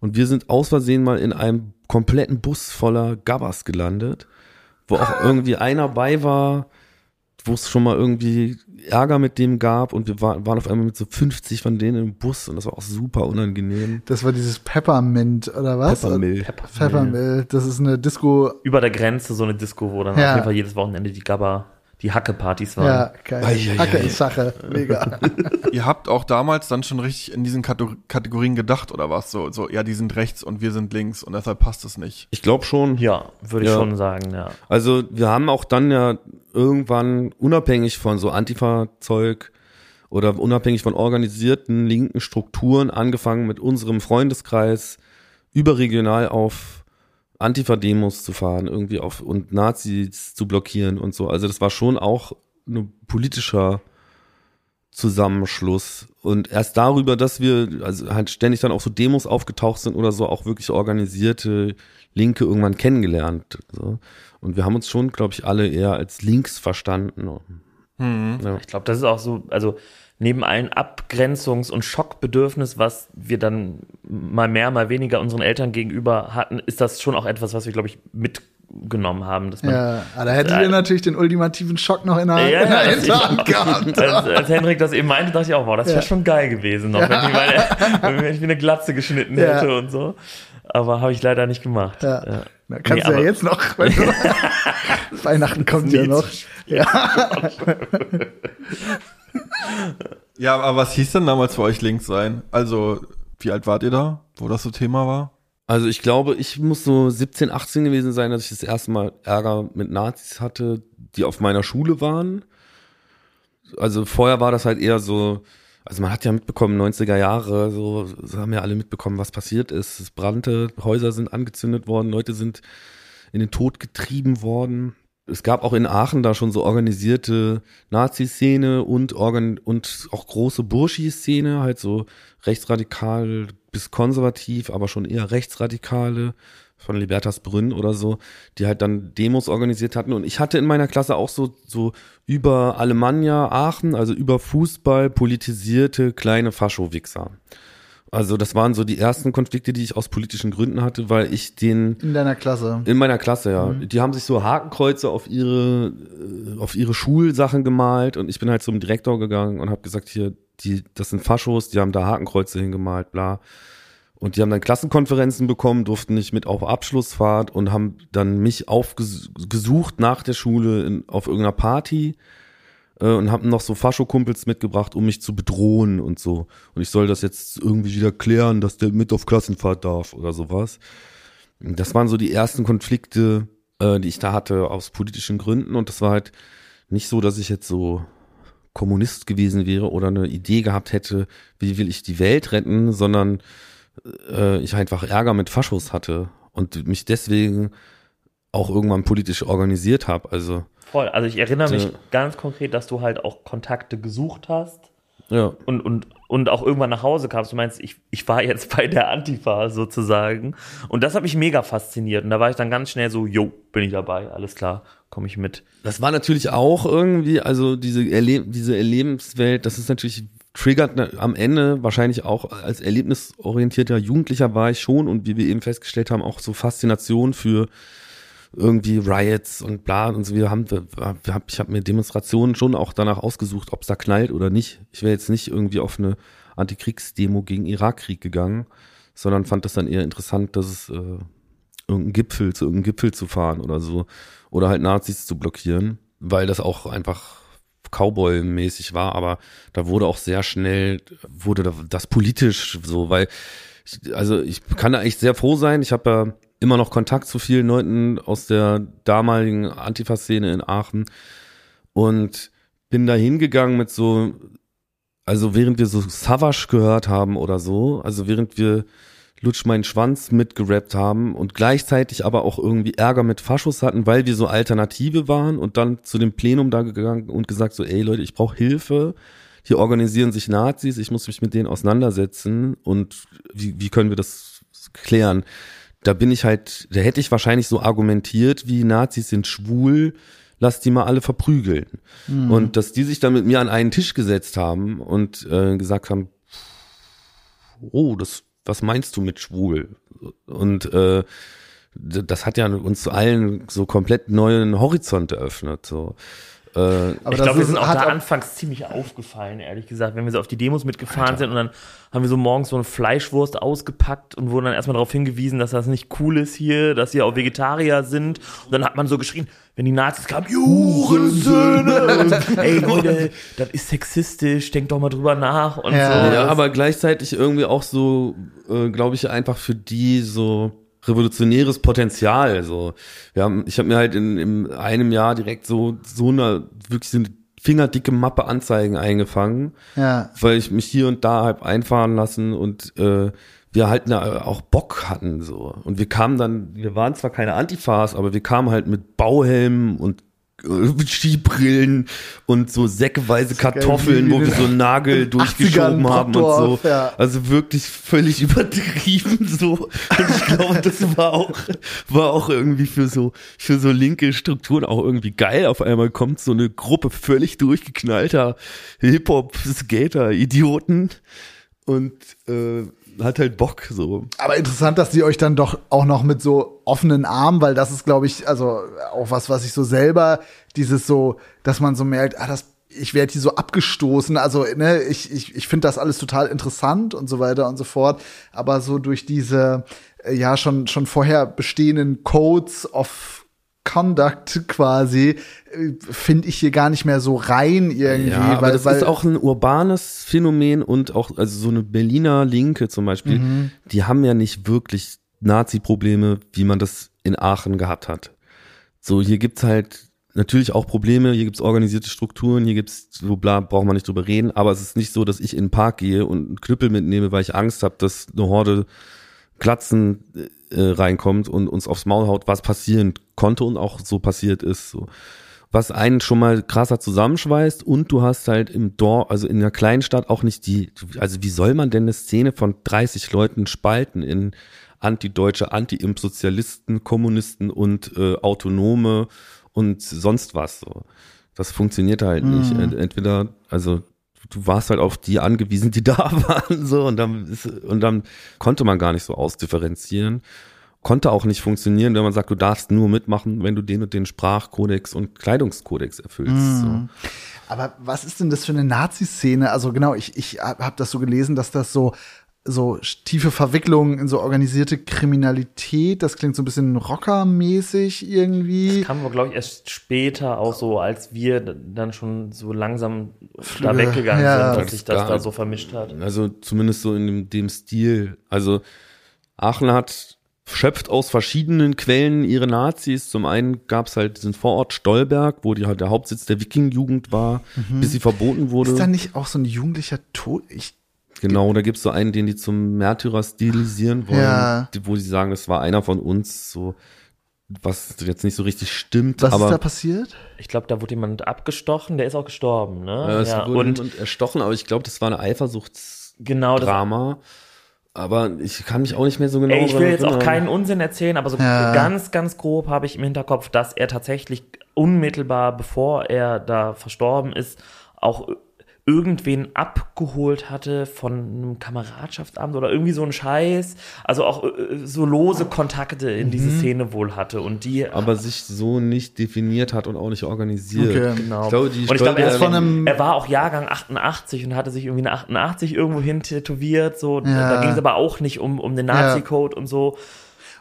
[SPEAKER 5] Und wir sind aus Versehen mal in einem kompletten Bus voller Gabbas gelandet, wo auch irgendwie einer bei war, wo es schon mal irgendwie Ärger mit dem gab und wir waren, waren auf einmal mit so 50 von denen im Bus und das war auch super unangenehm.
[SPEAKER 2] das war dieses Peppermint oder was?
[SPEAKER 5] Peppermill.
[SPEAKER 2] Peppermill. Das ist eine Disco.
[SPEAKER 3] Über der Grenze so eine Disco, wo dann
[SPEAKER 2] Ja.
[SPEAKER 3] auf jeden Fall jedes Wochenende die Gabba, die Hacke-Partys waren.
[SPEAKER 2] Ja, geil.
[SPEAKER 5] Ei, ei,
[SPEAKER 2] Hacke
[SPEAKER 5] ei.
[SPEAKER 2] ist Sache. Mega.
[SPEAKER 4] Ihr habt auch damals dann schon richtig in diesen Kategorien gedacht, oder was? So, so, ja, die sind rechts und wir sind links und deshalb passt es nicht.
[SPEAKER 5] Ich glaube schon.
[SPEAKER 3] Ja, würde ich
[SPEAKER 5] Ja.
[SPEAKER 3] schon sagen, ja.
[SPEAKER 5] Also wir haben auch dann ja irgendwann unabhängig von so Antifa-Zeug oder unabhängig von organisierten linken Strukturen angefangen mit unserem Freundeskreis überregional auf Antifa-Demos zu fahren, irgendwie auf und Nazis zu blockieren und so. Also das war schon auch ein politischer Zusammenschluss. Und erst darüber, dass wir, also halt ständig dann auch so Demos aufgetaucht sind oder so, auch wirklich organisierte Linke irgendwann kennengelernt. So. Und wir haben uns schon, glaube ich, alle eher als links verstanden. Ja.
[SPEAKER 3] Ich glaube, das ist auch so, also neben allen Abgrenzungs- und Schockbedürfnis, was wir dann mal mehr, mal weniger unseren Eltern gegenüber hatten, ist das schon auch etwas, was wir, glaube ich, mitgenommen haben. Dass man,
[SPEAKER 2] Ja, aber da hättet ihr natürlich den ultimativen Schock noch in der,
[SPEAKER 3] Ja,
[SPEAKER 2] in der
[SPEAKER 3] ja,
[SPEAKER 2] Hinterhand gehabt.
[SPEAKER 3] als, als Henrik das eben meinte, dachte ich auch, wow, das wäre
[SPEAKER 2] Ja.
[SPEAKER 3] schon geil gewesen, noch, wenn, ich meine, wenn ich mir eine Glatze geschnitten
[SPEAKER 2] Ja.
[SPEAKER 3] hätte und so. Aber habe ich leider nicht gemacht.
[SPEAKER 2] Ja.
[SPEAKER 3] Ja.
[SPEAKER 2] Na, kannst
[SPEAKER 3] Nee,
[SPEAKER 2] du ja jetzt noch. Weihnachten kommt ja noch. Ja.
[SPEAKER 4] Ja, aber was hieß denn damals für euch links sein? Also, wie alt wart ihr da, wo das so Thema war?
[SPEAKER 5] Also ich glaube, ich muss so 17, 18 gewesen sein, dass ich das erste Mal Ärger mit Nazis hatte, die auf meiner Schule waren. Also vorher war das halt eher so, also man hat ja mitbekommen, 90er Jahre, so, so haben ja alle mitbekommen, was passiert ist. Es brannte, Häuser sind angezündet worden, Leute sind in den Tod getrieben worden. Es gab auch in Aachen da schon so organisierte Nazi-Szene und, organ und auch große Burschi-Szene, halt so rechtsradikal bis konservativ, aber schon eher rechtsradikale von Libertas Brünn oder so, die halt dann Demos organisiert hatten. Und ich hatte in meiner Klasse auch so, so über Alemannia Aachen, also über Fußball politisierte kleine Fascho-Wichser. Also das waren so die ersten Konflikte, die ich aus politischen Gründen hatte, weil ich den
[SPEAKER 2] In deiner Klasse.
[SPEAKER 5] in meiner Klasse, ja.
[SPEAKER 2] Mhm.
[SPEAKER 5] Die haben sich so Hakenkreuze auf ihre, äh, auf ihre Schulsachen gemalt und ich bin halt zum Direktor gegangen und habe gesagt, hier, die, das sind Faschos, die haben da Hakenkreuze hingemalt, bla. Und die haben dann Klassenkonferenzen bekommen, durften nicht mit auf Abschlussfahrt und haben dann mich aufgesucht nach der Schule in, auf irgendeiner Party und haben noch so Faschokumpels mitgebracht, um mich zu bedrohen und so. Und ich soll das jetzt irgendwie wieder klären, dass der mit auf Klassenfahrt darf oder sowas. Das waren so die ersten Konflikte, äh, die ich da hatte aus politischen Gründen. Und das war halt nicht so, dass ich jetzt so Kommunist gewesen wäre oder eine Idee gehabt hätte, wie will ich die Welt retten, sondern äh, ich einfach Ärger mit Faschos hatte und mich deswegen auch irgendwann politisch organisiert habe. Also
[SPEAKER 3] Voll. Also ich erinnere mich ganz konkret, dass du halt auch Kontakte gesucht hast
[SPEAKER 5] Ja.
[SPEAKER 3] und, und, und auch irgendwann nach Hause kamst. Du meinst, ich, ich war jetzt bei der Antifa sozusagen. Und das hat mich mega fasziniert. Und da war ich dann ganz schnell so, jo, bin ich dabei, alles klar, komme ich mit.
[SPEAKER 5] Das war natürlich auch irgendwie, also diese, Erle diese Erlebenswelt, das ist natürlich triggert ne- am Ende wahrscheinlich auch als erlebnisorientierter Jugendlicher war ich schon und wie wir eben festgestellt haben, auch so Faszination für irgendwie Riots und bla und so. Wir haben, wir, wir hab, ich habe mir Demonstrationen schon auch danach ausgesucht, ob es da knallt oder nicht. Ich wäre jetzt nicht irgendwie auf eine Antikriegsdemo gegen Irakkrieg gegangen, sondern fand das dann eher interessant, dass es äh, irgendeinen Gipfel zu irgendeinem Gipfel zu fahren oder so oder halt Nazis zu blockieren, weil das auch einfach Cowboy-mäßig war, aber da wurde auch sehr schnell, wurde da- das politisch so, weil, ich, also ich kann da echt sehr froh sein. Ich habe ja immer noch Kontakt zu vielen Leuten aus der damaligen Antifa-Szene in Aachen und bin da hingegangen mit so, also während wir so Savage gehört haben oder so, also während wir Lutsch meinen Schwanz mitgerappt haben und gleichzeitig aber auch irgendwie Ärger mit Faschos hatten, weil wir so Alternative waren und dann zu dem Plenum da gegangen und gesagt so, ey Leute, ich brauche Hilfe. Hier organisieren sich Nazis, ich muss mich mit denen auseinandersetzen und wie, wie können wir das klären? Da bin ich halt, da hätte ich wahrscheinlich so argumentiert, wie Nazis sind schwul, lass die mal alle verprügeln. Und dass die sich dann mit mir an einen Tisch gesetzt haben und äh, gesagt haben, oh, das, was meinst du mit schwul? Und äh, das hat ja uns allen so komplett neuen Horizont eröffnet. So. Äh,
[SPEAKER 2] Aber
[SPEAKER 3] ich glaube, wir sind auch
[SPEAKER 2] hat
[SPEAKER 3] da anfangs ziemlich aufgefallen, ehrlich gesagt, wenn wir so auf die Demos mitgefahren sind und dann haben wir so morgens so eine Fleischwurst ausgepackt und wurden dann erstmal darauf hingewiesen, dass das nicht cool ist hier, dass hier auch Vegetarier sind. Und dann hat man so geschrien, wenn die Nazis kamen, Jurensöhne! Ey Leute, das ist sexistisch, denkt doch mal drüber nach und
[SPEAKER 2] Ja.
[SPEAKER 3] so.
[SPEAKER 5] ja, aber gleichzeitig irgendwie auch so, äh, glaube ich, einfach für die so revolutionäres Potenzial. So, wir haben, ich habe mir halt in, in einem Jahr direkt so so eine wirklich so eine fingerdicke Mappe Anzeigen eingefangen.
[SPEAKER 2] Ja.
[SPEAKER 5] weil ich mich hier und da hab einfahren lassen und äh, wir halt na, auch Bock hatten so und wir kamen dann, wir waren zwar keine Antifas, aber wir kamen halt mit Bauhelmen und Skibrillen und so säckeweise Kartoffeln, wo wir so einen Nagel
[SPEAKER 2] 80ern
[SPEAKER 5] durchgeschoben haben und so.
[SPEAKER 2] Ja.
[SPEAKER 5] Also wirklich völlig übertrieben so. Und ich glaube, das war auch, war auch irgendwie für so, für so linke Strukturen auch irgendwie geil. Auf einmal kommt so eine Gruppe völlig durchgeknallter Hip-Hop-Skater-Idioten und äh, hat halt Bock so.
[SPEAKER 2] Aber interessant, dass die euch dann doch auch noch mit so offenen Armen, weil das ist, glaube ich, also auch was, was ich so selber, dieses so, dass man so merkt, ah, das, ich werde hier so abgestoßen. Also, ne, ich, ich, ich finde das alles total interessant und so weiter und so fort. Aber so durch diese, äh, ja, schon, schon vorher bestehenden Codes of Conduct quasi, äh, finde ich hier gar nicht mehr so rein irgendwie.
[SPEAKER 5] Ja, aber
[SPEAKER 2] weil,
[SPEAKER 5] das
[SPEAKER 2] weil,
[SPEAKER 5] ist auch ein urbanes Phänomen und auch, also so eine Berliner Linke zum Beispiel,
[SPEAKER 2] Mhm.
[SPEAKER 5] die haben ja nicht wirklich Nazi-Probleme, wie man das in Aachen gehabt hat. So, hier gibt's halt natürlich auch Probleme, hier gibt's organisierte Strukturen, hier gibt's so bla, braucht man nicht drüber reden, aber es ist nicht so, dass ich in den Park gehe und einen Knüppel mitnehme, weil ich Angst habe, dass eine Horde Glatzen äh, reinkommt und uns aufs Maul haut, was passieren konnte und auch so passiert ist. So. Was einen schon mal krasser zusammenschweißt und du hast halt im Dorf, also in einer kleinen Stadt auch nicht die, also wie soll man denn eine Szene von 30 Leuten spalten in Antideutsche, Anti-Imp-Sozialisten, Kommunisten und äh, Autonome und sonst was so. Das funktioniert halt nicht. Ent- Entweder, also du warst halt auf die angewiesen, die da waren, so, und dann ist, und dann konnte man gar nicht so ausdifferenzieren. Konnte auch nicht funktionieren, wenn man sagt, du darfst nur mitmachen, wenn du den und den Sprachkodex und Kleidungskodex erfüllst. So.
[SPEAKER 2] Aber was ist denn das für eine Nazi-Szene? Also genau, ich, ich habe hab das so gelesen, dass das so so tiefe Verwicklungen in so organisierte Kriminalität, das klingt so ein bisschen rockermäßig irgendwie.
[SPEAKER 3] Kam aber, glaube ich, erst später auch so, als wir dann schon so langsam da
[SPEAKER 2] Flüge,
[SPEAKER 3] weggegangen
[SPEAKER 2] ja.
[SPEAKER 3] sind, dass sich das
[SPEAKER 5] Gar-
[SPEAKER 3] da so vermischt hat.
[SPEAKER 5] Also zumindest so in dem, dem Stil. Also Aachen hat schöpft aus verschiedenen Quellen ihre Nazis. Zum einen gab es halt diesen Vorort Stolberg, wo die, halt der Hauptsitz der Wiking-Jugend war, bis sie verboten wurde.
[SPEAKER 2] Ist da nicht auch so ein jugendlicher Tod? Ich,
[SPEAKER 5] Genau, da gibt's so einen, den die zum Märtyrer stilisieren wollen,
[SPEAKER 2] Ja.
[SPEAKER 5] die, wo sie sagen, das war einer von uns. So, was jetzt nicht so richtig stimmt.
[SPEAKER 2] Was
[SPEAKER 5] aber
[SPEAKER 2] ist da passiert?
[SPEAKER 3] Ich glaube, da wurde jemand abgestochen, der ist auch gestorben, ne?
[SPEAKER 5] äh, es
[SPEAKER 3] ja,
[SPEAKER 5] wurde
[SPEAKER 3] und
[SPEAKER 5] jemand erstochen, aber ich glaube, das war eine Eifersuchtsdrama.
[SPEAKER 3] genau das
[SPEAKER 5] aber ich kann mich auch nicht mehr so genau
[SPEAKER 3] Ey, ich will jetzt auch
[SPEAKER 5] erinnern.
[SPEAKER 3] keinen Unsinn erzählen, aber so
[SPEAKER 2] Ja.
[SPEAKER 3] ganz, ganz grob habe ich im Hinterkopf, dass er tatsächlich unmittelbar, bevor er da verstorben ist, auch irgendwen abgeholt hatte von einem Kameradschaftsabend oder irgendwie so ein Scheiß. Also auch äh, so lose Kontakte in diese Szene wohl hatte. Und die
[SPEAKER 5] aber sich so nicht definiert hat und auch nicht organisiert.
[SPEAKER 2] Okay.
[SPEAKER 3] Genau.
[SPEAKER 5] Ich glaube, die
[SPEAKER 3] und ich glaube, er,
[SPEAKER 2] einem-
[SPEAKER 3] er war auch Jahrgang 88 und hatte sich irgendwie eine 88 irgendwo hin tätowiert. So,
[SPEAKER 2] Ja.
[SPEAKER 3] da ging es aber auch nicht um, um den Nazi-Code und so.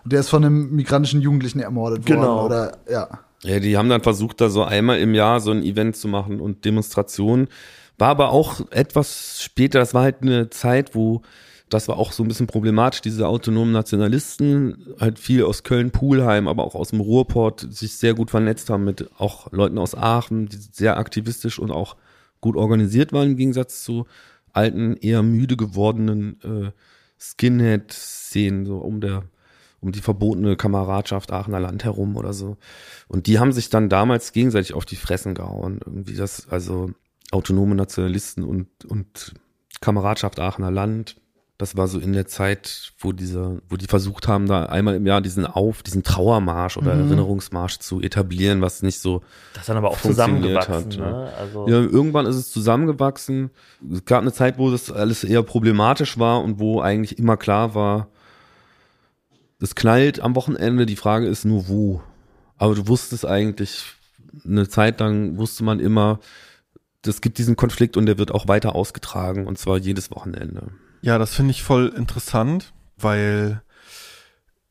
[SPEAKER 2] Und der ist von einem migrantischen Jugendlichen ermordet
[SPEAKER 3] Genau.
[SPEAKER 2] worden, oder? Ja.
[SPEAKER 5] Ja, die haben dann versucht, da so einmal im Jahr so ein Event zu machen und Demonstrationen. War aber auch etwas später, das war halt eine Zeit, wo, das war auch so ein bisschen problematisch, diese autonomen Nationalisten, halt viel aus Köln, Pulheim, aber auch aus dem Ruhrport, sich sehr gut vernetzt haben mit auch Leuten aus Aachen, die sehr aktivistisch und auch gut organisiert waren, im Gegensatz zu alten, eher müde gewordenen äh, Skinhead-Szenen, so um der um die verbotene Kameradschaft Aachener Land herum oder so. Und die haben sich dann damals gegenseitig auf die Fressen gehauen. Irgendwie das, also autonome Nationalisten und, und Kameradschaft Aachener Land. Das war so in der Zeit, wo diese, wo die versucht haben, da einmal im Jahr diesen Auf, diesen Trauermarsch oder Erinnerungsmarsch zu etablieren, was nicht so
[SPEAKER 3] Das dann aber auch zusammengewachsen.
[SPEAKER 5] hat,
[SPEAKER 3] ne? Also,
[SPEAKER 5] ja, irgendwann ist es zusammengewachsen. Es gab eine Zeit, wo das alles eher problematisch war und wo eigentlich immer klar war, das knallt am Wochenende. Die Frage ist nur wo. Aber du wusstest eigentlich, eine Zeit lang wusste man immer, es gibt diesen Konflikt und der wird auch weiter ausgetragen und zwar jedes Wochenende.
[SPEAKER 4] Ja, das finde ich voll interessant, weil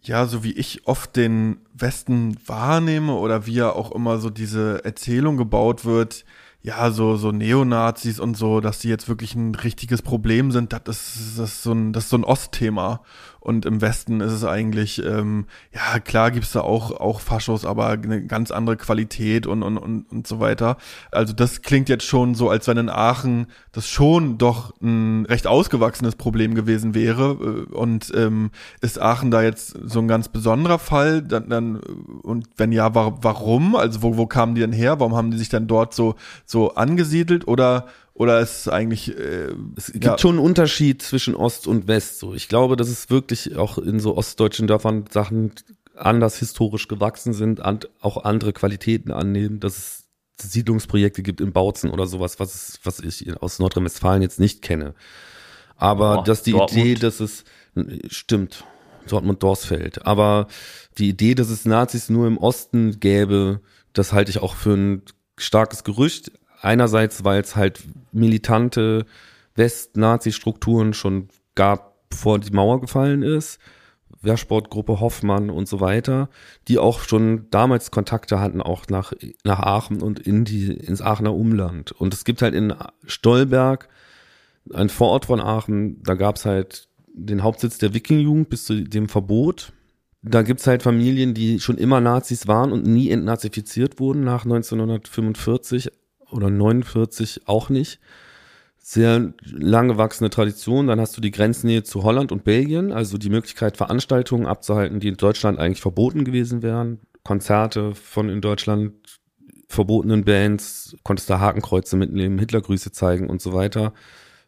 [SPEAKER 4] ja, so wie ich oft den Westen wahrnehme oder wie ja auch immer so diese Erzählung gebaut wird, ja, so, so Neonazis und so, dass die jetzt wirklich ein richtiges Problem sind, das ist, das ist so ein, das ist so ein Ostthema. Und im Westen ist es eigentlich, ähm, ja, klar gibt's da auch, auch Faschos, aber eine ganz andere Qualität und, und, und, und so weiter. Also das klingt jetzt schon so, als wenn in Aachen das schon doch ein recht ausgewachsenes Problem gewesen wäre. Äh, Und ähm, ist Aachen da jetzt so ein ganz besonderer Fall? Dann, dann, und wenn ja, wa warum? Also wo, wo kamen die denn her? Warum haben die sich dann dort so, so angesiedelt? Oder, oder ist es eigentlich äh,
[SPEAKER 5] Es gibt
[SPEAKER 4] Ja.
[SPEAKER 5] schon einen Unterschied zwischen Ost und West. So, ich glaube, dass es wirklich auch in so ostdeutschen Dörfern Sachen anders historisch gewachsen sind und auch andere Qualitäten annehmen, dass es Siedlungsprojekte gibt in Bautzen oder sowas, was, es, was ich aus Nordrhein-Westfalen jetzt nicht kenne. Aber
[SPEAKER 3] Boah,
[SPEAKER 5] dass die
[SPEAKER 3] Dortmund.
[SPEAKER 5] Idee, dass es stimmt, Dortmund-Dorsfeld, aber die Idee, dass es Nazis nur im Osten gäbe, das halte ich auch für ein starkes Gerücht. Einerseits, weil es halt militante West-Nazi-Strukturen schon gab, bevor die Mauer gefallen ist. Wehrsportgruppe Hoffmann und so weiter, die auch schon damals Kontakte hatten, auch nach, nach Aachen und in die, ins Aachener Umland. Und es gibt halt in Stolberg, ein Vorort von Aachen, da gab's halt den Hauptsitz der Wikingjugend bis zu dem Verbot. Da gibt's halt Familien, die schon immer Nazis waren und nie entnazifiziert wurden nach 1945 oder 49 auch nicht. Sehr lang gewachsene Tradition. Dann hast du die Grenznähe zu Holland und Belgien, also die Möglichkeit, Veranstaltungen abzuhalten, die in Deutschland eigentlich verboten gewesen wären. Konzerte von in Deutschland verbotenen Bands, konntest da Hakenkreuze mitnehmen, Hitlergrüße zeigen und so weiter.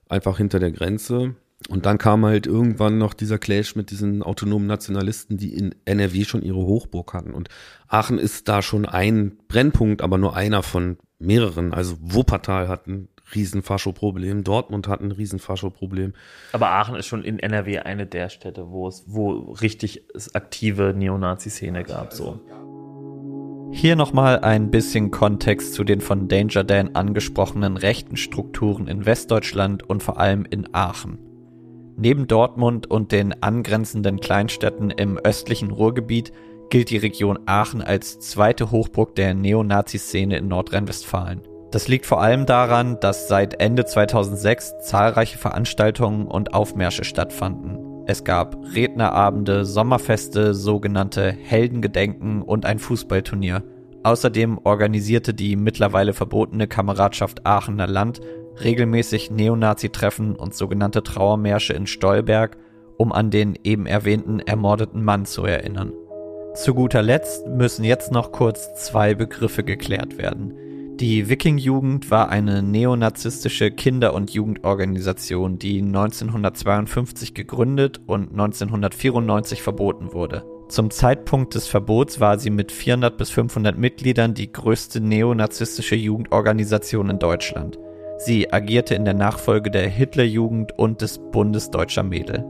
[SPEAKER 5] Einfach hinter der Grenze. Und dann kam halt irgendwann noch dieser Clash mit diesen autonomen Nationalisten, die in NRW schon ihre Hochburg hatten. Und Aachen ist da schon ein Brennpunkt, aber nur einer von mehreren. Also Wuppertal hat ein Riesenfascho-Problem, Dortmund hat ein Riesenfascho-Problem.
[SPEAKER 3] aber Aachen ist schon in NRW eine der Städte, wo es, wo richtig es aktive Neonazi-Szene gab. So.
[SPEAKER 7] Hier nochmal ein bisschen Kontext zu den von Danger Dan angesprochenen rechten Strukturen in Westdeutschland und vor allem in Aachen. Neben Dortmund und den angrenzenden Kleinstädten im östlichen Ruhrgebiet gilt die Region Aachen als zweite Hochburg der Neonazi-Szene in Nordrhein-Westfalen. Das liegt vor allem daran, dass seit Ende 2006 zahlreiche Veranstaltungen und Aufmärsche stattfanden. Es gab Rednerabende, Sommerfeste, sogenannte Heldengedenken und ein Fußballturnier. Außerdem organisierte die mittlerweile verbotene Kameradschaft Aachener Land regelmäßig Neonazi-Treffen und sogenannte Trauermärsche in Stolberg, um an den eben erwähnten ermordeten Mann zu erinnern. Zu guter Letzt müssen jetzt noch kurz zwei Begriffe geklärt werden. Die Wiking-Jugend war eine neonazistische Kinder- und Jugendorganisation, die 1952 gegründet und 1994 verboten wurde. Zum Zeitpunkt des Verbots war sie mit 400 bis 500 Mitgliedern die größte neonazistische Jugendorganisation in Deutschland. Sie agierte in der Nachfolge der Hitlerjugend und des Bundes Deutscher Mädel.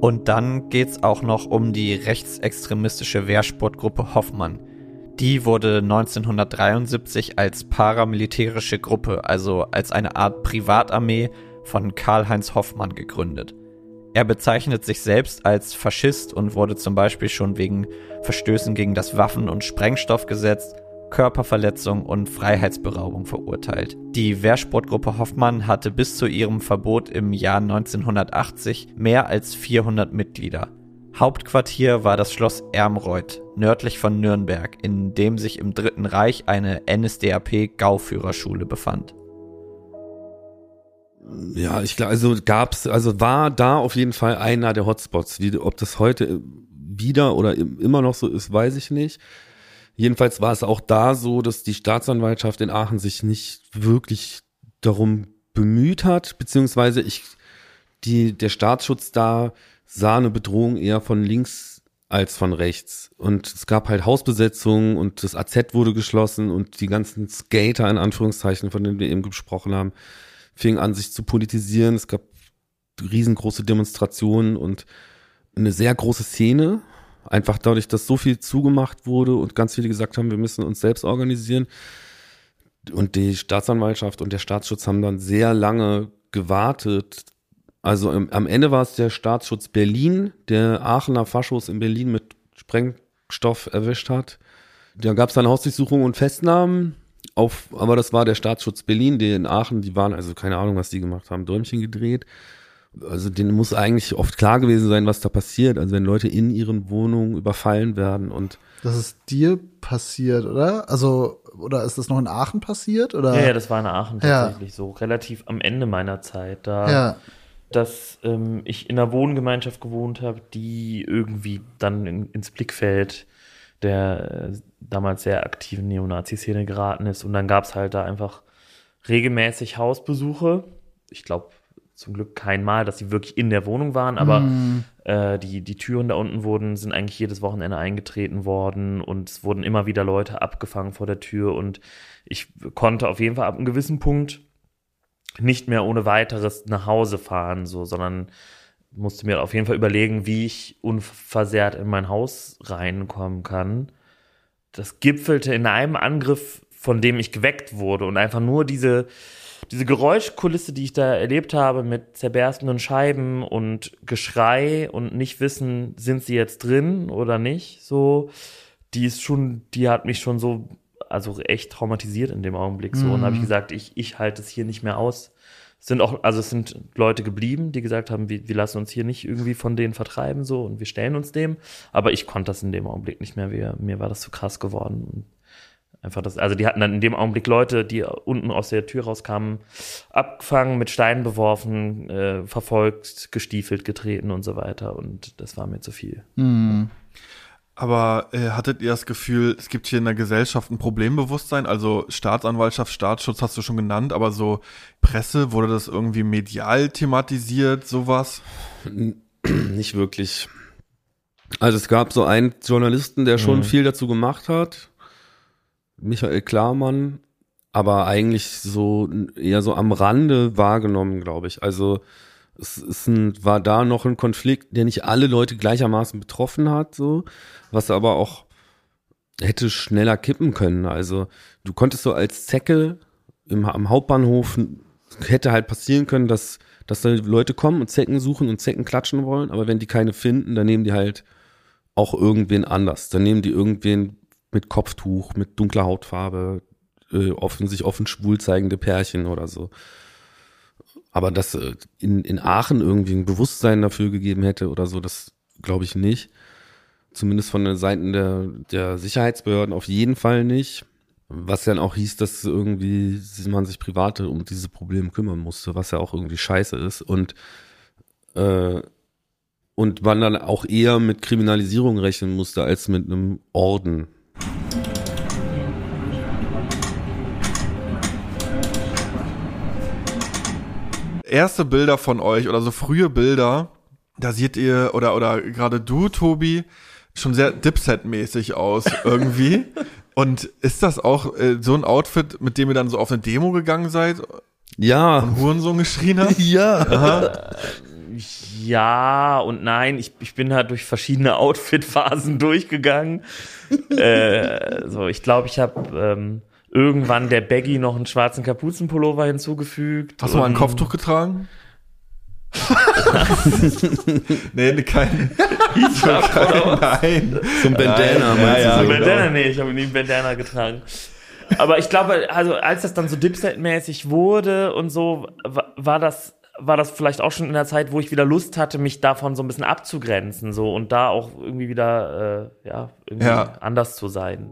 [SPEAKER 7] Und dann geht's auch noch um die rechtsextremistische Wehrsportgruppe Hoffmann. Die wurde 1973 als paramilitärische Gruppe, also als eine Art Privatarmee von Karl-Heinz Hoffmann gegründet. Er bezeichnet sich selbst als Faschist und wurde zum Beispiel schon wegen Verstößen gegen das Waffen- und Sprengstoffgesetz, Körperverletzung und Freiheitsberaubung verurteilt. Die Wehrsportgruppe Hoffmann hatte bis zu ihrem Verbot im Jahr 1980 mehr als 400 Mitglieder. Hauptquartier war das Schloss Ermreuth, nördlich von Nürnberg, in dem sich im Dritten Reich eine NSDAP-Gauführerschule befand.
[SPEAKER 5] Ja, ich glaube, also gab's, also war da auf jeden Fall einer der Hotspots. Wie, ob das heute wieder oder immer noch so ist, weiß ich nicht. Jedenfalls war es auch da so, dass die Staatsanwaltschaft in Aachen sich nicht wirklich darum bemüht hat, beziehungsweise ich, die, der Staatsschutz da sah eine Bedrohung eher von links als von rechts. Und es gab halt Hausbesetzungen und das AZ wurde geschlossen und die ganzen Skater in Anführungszeichen, von denen wir eben gesprochen haben, fing an, sich zu politisieren. Es gab riesengroße Demonstrationen und eine sehr große Szene. Einfach dadurch, dass so viel zugemacht wurde und ganz viele gesagt haben, wir müssen uns selbst organisieren. Und die Staatsanwaltschaft und der Staatsschutz haben dann sehr lange gewartet. Also am Ende war es der Staatsschutz Berlin, der Aachener Faschos in Berlin mit Sprengstoff erwischt hat. Da gab es dann Hausdurchsuchungen und Festnahmen. Auf, aber das war der Staatsschutz Berlin, die in Aachen, die waren, also keine Ahnung, was die gemacht haben, Däumchen gedreht. Also denen muss eigentlich oft klar gewesen sein, was da passiert. Also wenn Leute in ihren Wohnungen überfallen werden und
[SPEAKER 2] Das ist dir passiert, oder? Also, oder ist das noch in Aachen passiert? Oder?
[SPEAKER 3] Ja, ja, das war in Aachen
[SPEAKER 2] Ja.
[SPEAKER 3] tatsächlich so, relativ am Ende meiner Zeit da.
[SPEAKER 2] ja.
[SPEAKER 3] dass ähm, ich in einer Wohngemeinschaft gewohnt habe, die irgendwie dann in, ins Blickfeld der äh, damals sehr aktiven Neonazi-Szene geraten ist. Und dann gab es halt da einfach regelmäßig Hausbesuche. Ich glaube zum Glück kein Mal, dass sie wirklich in der Wohnung waren, aber
[SPEAKER 2] Mhm.
[SPEAKER 3] äh, die, die Türen da unten wurden, sind eigentlich jedes Wochenende eingetreten worden und es wurden immer wieder Leute abgefangen vor der Tür und ich konnte auf jeden Fall ab einem gewissen Punkt nicht mehr ohne weiteres nach Hause fahren, so, sondern musste mir auf jeden Fall überlegen, wie ich unversehrt in mein Haus reinkommen kann. Das gipfelte in einem Angriff, von dem ich geweckt wurde und einfach nur diese, diese Geräuschkulisse, die ich da erlebt habe mit zerberstenden Scheiben und Geschrei und nicht wissen, sind sie jetzt drin oder nicht, so, die ist schon, die hat mich schon so, also echt traumatisiert in dem Augenblick so. Und habe ich gesagt, ich, ich halte es hier nicht mehr aus. Es sind auch, also es sind Leute geblieben, die gesagt haben, wir, wir lassen uns hier nicht irgendwie von denen vertreiben so und wir stellen uns dem. Aber ich konnte das in dem Augenblick nicht mehr. Wir, mir war das zu krass geworden. Und einfach das, also die hatten dann in dem Augenblick Leute, die unten aus der Tür rauskamen, abgefangen, mit Steinen beworfen, äh, verfolgt, gestiefelt, getreten und so weiter. Und das war mir zu viel.
[SPEAKER 2] Hm.
[SPEAKER 4] Aber äh, hattet ihr das Gefühl, es gibt hier in der Gesellschaft ein Problembewusstsein? Also Staatsanwaltschaft, Staatsschutz hast du schon genannt, aber so Presse, wurde das irgendwie medial thematisiert, sowas?
[SPEAKER 5] nicht wirklich. Also es gab so einen Journalisten, der schon
[SPEAKER 3] Mhm.
[SPEAKER 5] viel dazu gemacht hat, Michael Klarmann, aber eigentlich so eher so am Rande wahrgenommen, glaube ich. Also es ist ein, war da noch ein Konflikt, der nicht alle Leute gleichermaßen betroffen hat, so, was aber auch hätte schneller kippen können. Also du konntest so als Zecke im, am Hauptbahnhof hätte halt passieren können, dass, dass da Leute kommen und Zecken suchen und Zecken klatschen wollen, aber wenn die keine finden, dann nehmen die halt auch irgendwen anders. Dann nehmen die irgendwen mit Kopftuch, mit dunkler Hautfarbe, äh, offen, sich offen schwul zeigende Pärchen oder so. Aber dass äh, in, in Aachen irgendwie ein Bewusstsein dafür gegeben hätte oder so, das glaube ich nicht. Zumindest von den Seiten der, der Sicherheitsbehörden auf jeden Fall nicht. Was dann auch hieß, dass irgendwie man sich private um diese Probleme kümmern musste, was ja auch irgendwie scheiße ist. Und, äh, und man dann auch eher mit Kriminalisierung rechnen musste als mit einem Orden.
[SPEAKER 4] Erste Bilder von euch oder so frühe Bilder, da seht ihr, oder, oder gerade du, Tobi, schon sehr Dipset-mäßig aus irgendwie. Und ist das auch äh, so ein Outfit, mit dem ihr dann so auf eine Demo gegangen seid
[SPEAKER 5] Ja,
[SPEAKER 4] und Hurensohn geschrien habt?
[SPEAKER 5] ja.
[SPEAKER 3] Ja und nein. Ich, ich bin halt durch verschiedene Outfit-Phasen durchgegangen. äh, so, ich glaube, ich habe ähm, irgendwann der Baggy noch einen schwarzen Kapuzenpullover hinzugefügt.
[SPEAKER 4] Hast du mal ein Kopftuch getragen? nee, nee, kein. Nein.
[SPEAKER 5] Zum Bandana,
[SPEAKER 4] Nein,
[SPEAKER 5] meinst
[SPEAKER 4] ja,
[SPEAKER 5] du
[SPEAKER 3] Ein
[SPEAKER 5] so?
[SPEAKER 4] genau.
[SPEAKER 3] Bandana, nee, ich habe nie einen Bandana getragen. Aber ich glaube, also als das dann so Dipset-mäßig wurde und so, wa- war das, war das vielleicht auch schon in der Zeit, wo ich wieder Lust hatte, mich davon so ein bisschen abzugrenzen, so und da auch irgendwie wieder, äh, ja, irgendwie
[SPEAKER 4] Ja.
[SPEAKER 3] anders zu sein.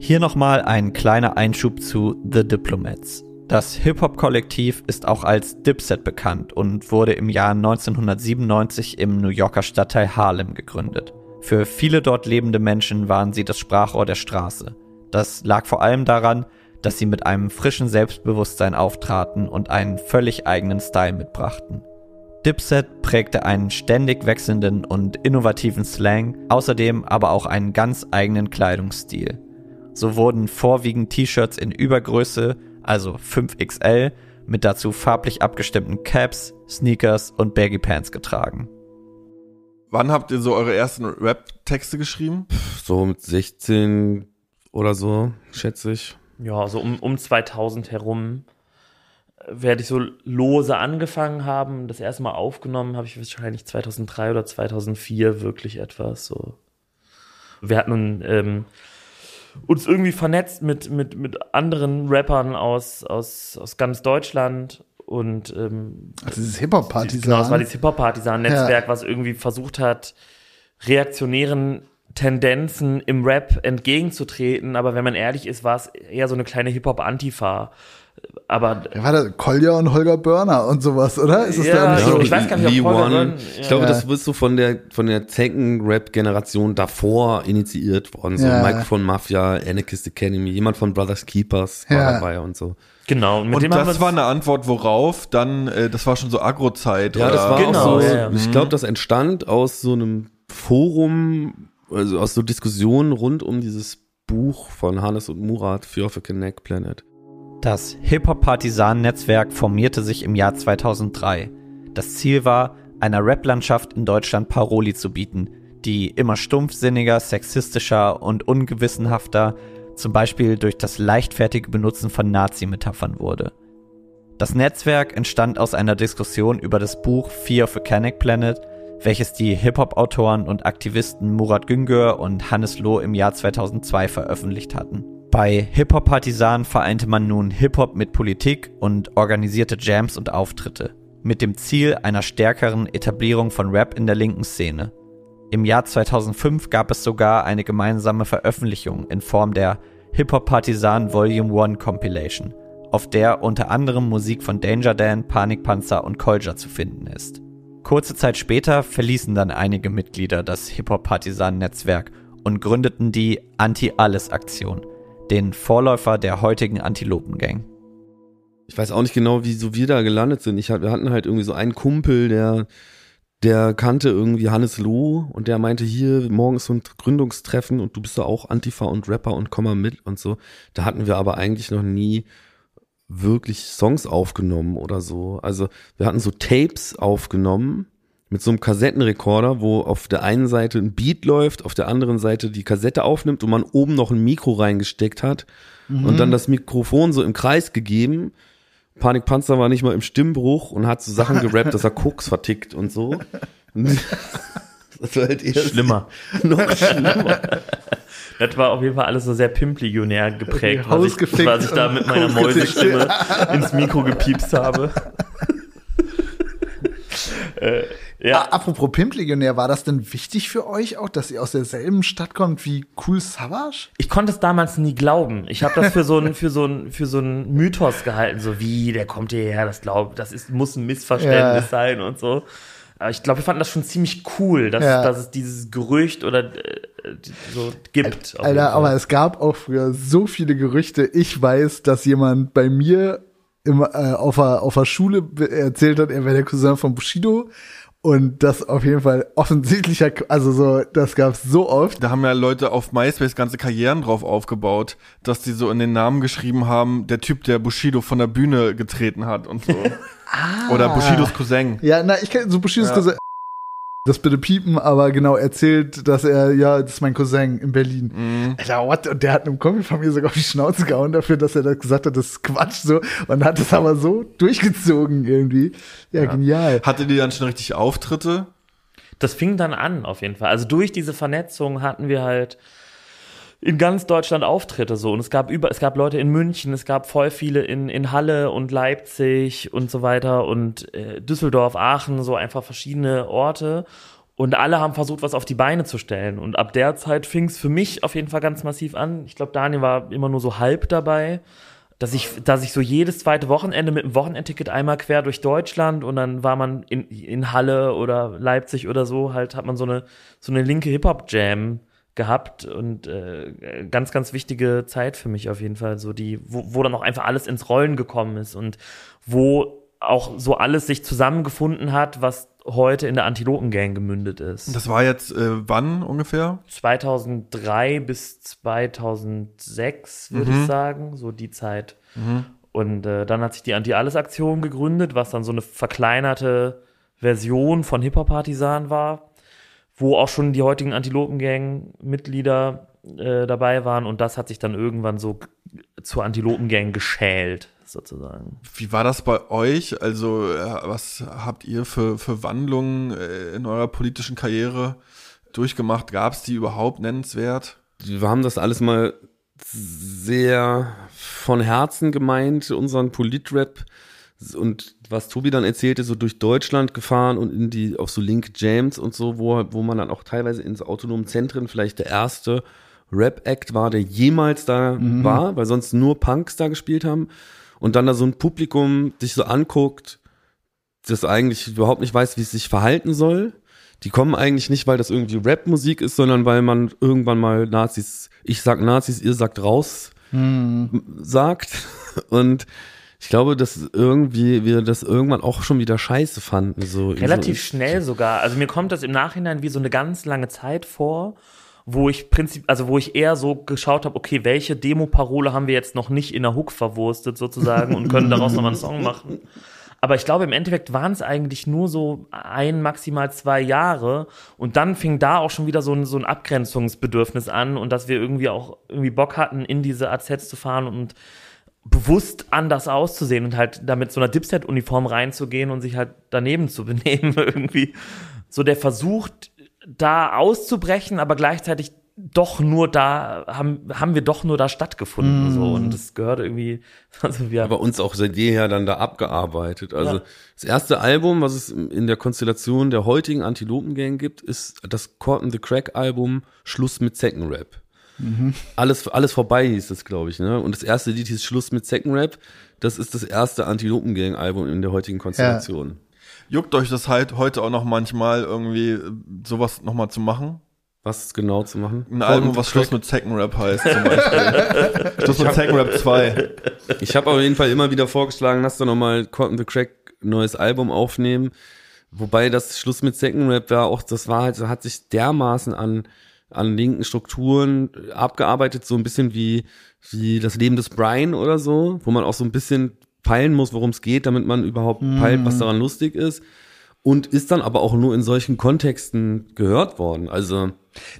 [SPEAKER 7] Hier nochmal ein kleiner Einschub zu The Diplomats. Das Hip-Hop-Kollektiv ist auch als Dipset bekannt und wurde im Jahr 1997 im New Yorker Stadtteil Harlem gegründet. Für viele dort lebende Menschen waren sie das Sprachrohr der Straße. Das lag vor allem daran, dass sie mit einem frischen Selbstbewusstsein auftraten und einen völlig eigenen Style mitbrachten. Dipset prägte einen ständig wechselnden und innovativen Slang, außerdem aber auch einen ganz eigenen Kleidungsstil. So wurden vorwiegend T-Shirts in Übergröße, also 5XL, mit dazu farblich abgestimmten Caps, Sneakers und Baggy Pants getragen.
[SPEAKER 4] Wann habt ihr so eure ersten Rap-Texte geschrieben?
[SPEAKER 5] So mit 16 oder so, schätze ich.
[SPEAKER 3] Ja, so um, um 2000 herum äh, werde ich so lose angefangen haben. Das erste Mal aufgenommen habe ich wahrscheinlich 2003 oder 2004 wirklich etwas so. Wir hatten ähm, uns irgendwie vernetzt mit, mit, mit anderen Rappern aus, aus, aus ganz Deutschland und ähm,
[SPEAKER 2] Also dieses Hip-Hop-Partisan.
[SPEAKER 3] Genau, es war dieses Hip-Hop-Partisan-Netzwerk, was irgendwie versucht hat, reaktionären Tendenzen im Rap entgegenzutreten. Aber wenn man ehrlich ist, war es eher so eine kleine Hip-Hop-Antifa. Aber
[SPEAKER 2] Ja, warte, Kolja und Holger Börner und sowas, oder? Ist es
[SPEAKER 3] Ja,
[SPEAKER 2] da nicht
[SPEAKER 3] ja,
[SPEAKER 2] so?
[SPEAKER 3] ich weiß gar nicht, ob Holger
[SPEAKER 5] One.
[SPEAKER 3] Byrne-
[SPEAKER 5] Ich
[SPEAKER 3] ja.
[SPEAKER 5] glaube,
[SPEAKER 2] Ja.
[SPEAKER 5] das ist so von der von der Zecken-Rap-Generation davor initiiert worden. So
[SPEAKER 2] Ja.
[SPEAKER 5] Mike von Mafia, Anarchist Academy, jemand von Brothers Keepers war
[SPEAKER 2] Ja.
[SPEAKER 5] dabei und so.
[SPEAKER 3] genau. Und mit
[SPEAKER 4] Und das war eine Antwort, worauf dann, äh, das war schon so Agro-Zeit.
[SPEAKER 5] Ja,
[SPEAKER 4] oder?
[SPEAKER 5] das war
[SPEAKER 3] Genau,
[SPEAKER 5] auch so.
[SPEAKER 3] ja, ja.
[SPEAKER 5] Ich glaube, das entstand aus so einem Forum, also aus so Diskussionen rund um dieses Buch von Hannes und Murat, Fear of a Connect Planet.
[SPEAKER 7] Das Hip-Hop-Partisan-Netzwerk formierte sich im Jahr 2003. Das Ziel war, einer Rap-Landschaft in Deutschland Paroli zu bieten, die immer stumpfsinniger, sexistischer und ungewissenhafter, zum Beispiel durch das leichtfertige Benutzen von Nazi-Metaphern wurde. Das Netzwerk entstand aus einer Diskussion über das Buch Fear of a Canic Planet, welches die Hip-Hop-Autoren und Aktivisten Murat Güngör und Hannes Loh im Jahr 2002 veröffentlicht hatten. Bei Hip-Hop Partisan vereinte man nun Hip-Hop mit Politik und organisierte Jams und Auftritte, mit dem Ziel einer stärkeren Etablierung von Rap in der linken Szene. Im Jahr 2005 gab es sogar eine gemeinsame Veröffentlichung in Form der Hip-Hop Partisan Volume 1 Compilation, auf der unter anderem Musik von Danger Dan, Panikpanzer und Kolja zu finden ist. Kurze Zeit später verließen dann einige Mitglieder das Hip-Hop-Partisan-Netzwerk und gründeten die Anti-Alles-Aktion, den Vorläufer der heutigen Antilopen-Gang.
[SPEAKER 5] Ich weiß auch nicht genau, wieso wir da gelandet sind. Ich, wir hatten halt irgendwie so einen Kumpel, der, der kannte irgendwie Hannes Loh und der meinte, hier, morgen ist so ein Gründungstreffen und du bist da auch Antifa und Rapper und komm mal mit und so. Da hatten wir aber eigentlich noch nie wirklich Songs aufgenommen oder so. Also wir hatten so Tapes aufgenommen mit so einem Kassettenrekorder, wo auf der einen Seite ein Beat läuft, auf der anderen Seite die Kassette aufnimmt und man oben noch ein Mikro reingesteckt hat und dann das Mikrofon so im Kreis gegeben. Panikpanzer war nicht mal im Stimmbruch und hat so Sachen gerappt, dass er Koks vertickt und so. Das war halt eher
[SPEAKER 3] Schlimmer.
[SPEAKER 5] noch schlimmer.
[SPEAKER 3] Das war auf jeden Fall alles so sehr Pimplegionär geprägt, was ich, was ich da mit meiner. Mäusestimme ins Mikro gepiepst habe. äh, ja,
[SPEAKER 2] apropos Pimp-Legionär, war das denn wichtig für euch auch, dass ihr aus derselben Stadt kommt wie Cool Savage?
[SPEAKER 3] ich konnte es damals nie glauben. Ich habe das für so ein für so für so ein Mythos gehalten, so wie der kommt hierher, das glaubt, das ist muss ein Missverständnis
[SPEAKER 2] Ja.
[SPEAKER 3] sein und so. Aber ich glaube, wir fanden das schon ziemlich cool, dass,
[SPEAKER 2] Ja.
[SPEAKER 3] dass es dieses Gerücht oder äh, so gibt.
[SPEAKER 2] Alter, aber es gab auch früher so viele Gerüchte. Ich weiß, dass jemand bei mir im, äh, auf, der, auf der Schule erzählt hat, er wäre der Cousin von Bushido. Und das auf jeden Fall offensichtlicher, also so, das gab's so oft.
[SPEAKER 4] Da haben ja Leute auf MySpace ganze Karrieren drauf aufgebaut, dass die so in den Namen geschrieben haben, der Typ, der Bushido von der Bühne getreten hat und so. Oder Bushidos Cousin.
[SPEAKER 2] Ja, na, ich kenne so Bushidos Cousin. Das bitte piepen, aber genau erzählt, dass er, ja, das ist mein Cousin in Berlin.
[SPEAKER 4] Mhm.
[SPEAKER 2] Alter, what? Und der hat einem Kumpel von mir sogar auf die Schnauze gehauen dafür, dass er das gesagt hat, das ist Quatsch so. Und hat es aber so durchgezogen irgendwie. Ja, genial.
[SPEAKER 4] Hattet ihr dann schon richtig Auftritte?
[SPEAKER 3] das fing dann an, auf jeden Fall. Also durch diese Vernetzung hatten wir halt in ganz Deutschland Auftritte so. Und es gab über, es gab Leute in München, es gab voll viele in, in Halle und Leipzig und so weiter und äh, Düsseldorf, Aachen, so einfach verschiedene Orte. Und alle haben versucht, was auf die Beine zu stellen. Und ab der Zeit fing es für mich auf jeden Fall ganz massiv an. Ich glaube, Daniel war immer nur so halb dabei. Dass ich, dass ich so jedes zweite Wochenende mit dem Wochenendticket einmal quer durch Deutschland und dann war man in, in Halle oder Leipzig oder so, halt hat man so eine, so eine linke Hip-Hop-Jam gehabt und äh, ganz, ganz wichtige Zeit für mich auf jeden Fall, so die, wo, wo dann auch einfach alles ins Rollen gekommen ist und wo auch so alles sich zusammengefunden hat, was heute in der Antilopen-Gang gemündet ist.
[SPEAKER 4] Das war jetzt äh, wann ungefähr?
[SPEAKER 3] 2003 bis 2006, würde ich sagen, so die Zeit. Und äh, dann hat sich die Anti-Alles-Aktion gegründet, was dann so eine verkleinerte Version von Hip-Hop-Partisan war, wo auch schon die heutigen Antilopen-Gang-Mitglieder äh, dabei waren. Und das hat sich dann irgendwann so zur Antilopen-Gang geschält, sozusagen.
[SPEAKER 4] Wie war das bei euch? Also, äh, was habt ihr für, für Wandlungen äh, in eurer politischen Karriere durchgemacht? Gab es die überhaupt nennenswert?
[SPEAKER 5] wir haben das alles mal sehr von Herzen gemeint, unseren Politrap und was Tobi dann erzählte, so durch Deutschland gefahren und in die, auf so linke Jams und so, wo, wo man dann auch teilweise in so autonomen Zentren vielleicht der erste Rap-Act war, der jemals da war, weil sonst nur Punks da gespielt haben und dann da so ein Publikum dich so anguckt, das eigentlich überhaupt nicht weiß, wie es sich verhalten soll. Die kommen eigentlich nicht, weil das irgendwie Rap-Musik ist, sondern weil man irgendwann mal Nazis, ich sag Nazis, ihr sagt raus, sagt. Und ich glaube, dass irgendwie wir das irgendwann auch schon wieder scheiße fanden. So
[SPEAKER 3] Relativ
[SPEAKER 5] so,
[SPEAKER 3] schnell sogar. Also mir kommt das im Nachhinein wie so eine ganz lange Zeit vor, wo ich prinzip, also wo ich eher so geschaut habe, okay, welche Demo-Parole haben wir jetzt noch nicht in der Hook verwurstet sozusagen und können daraus nochmal einen Song machen. Aber ich glaube, im Endeffekt waren es eigentlich nur so ein, maximal zwei Jahre. Und dann fing da auch schon wieder so ein, so ein Abgrenzungsbedürfnis an und dass wir irgendwie auch irgendwie Bock hatten, in diese AZs zu fahren und bewusst anders auszusehen und halt damit so einer Dipset-Uniform reinzugehen und sich halt daneben zu benehmen irgendwie. So der Versuch, da auszubrechen, aber gleichzeitig doch nur da, haben, haben wir doch nur da stattgefunden, so. Und das gehört irgendwie, also wir,
[SPEAKER 5] aber uns auch seit jeher dann da abgearbeitet. Also
[SPEAKER 3] Ja.
[SPEAKER 5] das erste Album, was es in der Konstellation der heutigen Antilopen-Gang gibt, ist das in the Crack Album Schluss mit Second Rap. Alles, alles vorbei hieß es, glaube ich, ne? Und das erste Lied hieß Schluss mit Second Rap. Das ist das erste Antilopen-Gang-Album in der heutigen Konstellation.
[SPEAKER 4] Juckt euch das halt heute auch noch manchmal irgendwie äh, sowas nochmal zu machen?
[SPEAKER 5] Was genau zu machen?
[SPEAKER 4] Ein Album, was Schluss mit Second Rap heißt zum Beispiel. Schluss mit Second Rap 2.
[SPEAKER 5] Ich habe auf jeden Fall immer wieder vorgeschlagen, lass doch nochmal Cotton the Crack neues Album aufnehmen. Wobei das Schluss mit Second Rap war auch, das war halt, hat sich dermaßen an, an linken Strukturen abgearbeitet, so ein bisschen wie, wie das Leben des Brian oder so, wo man auch so ein bisschen peilen muss, worum es geht, damit man überhaupt peilt, was daran lustig ist. Und ist dann aber auch nur in solchen Kontexten gehört worden. Also,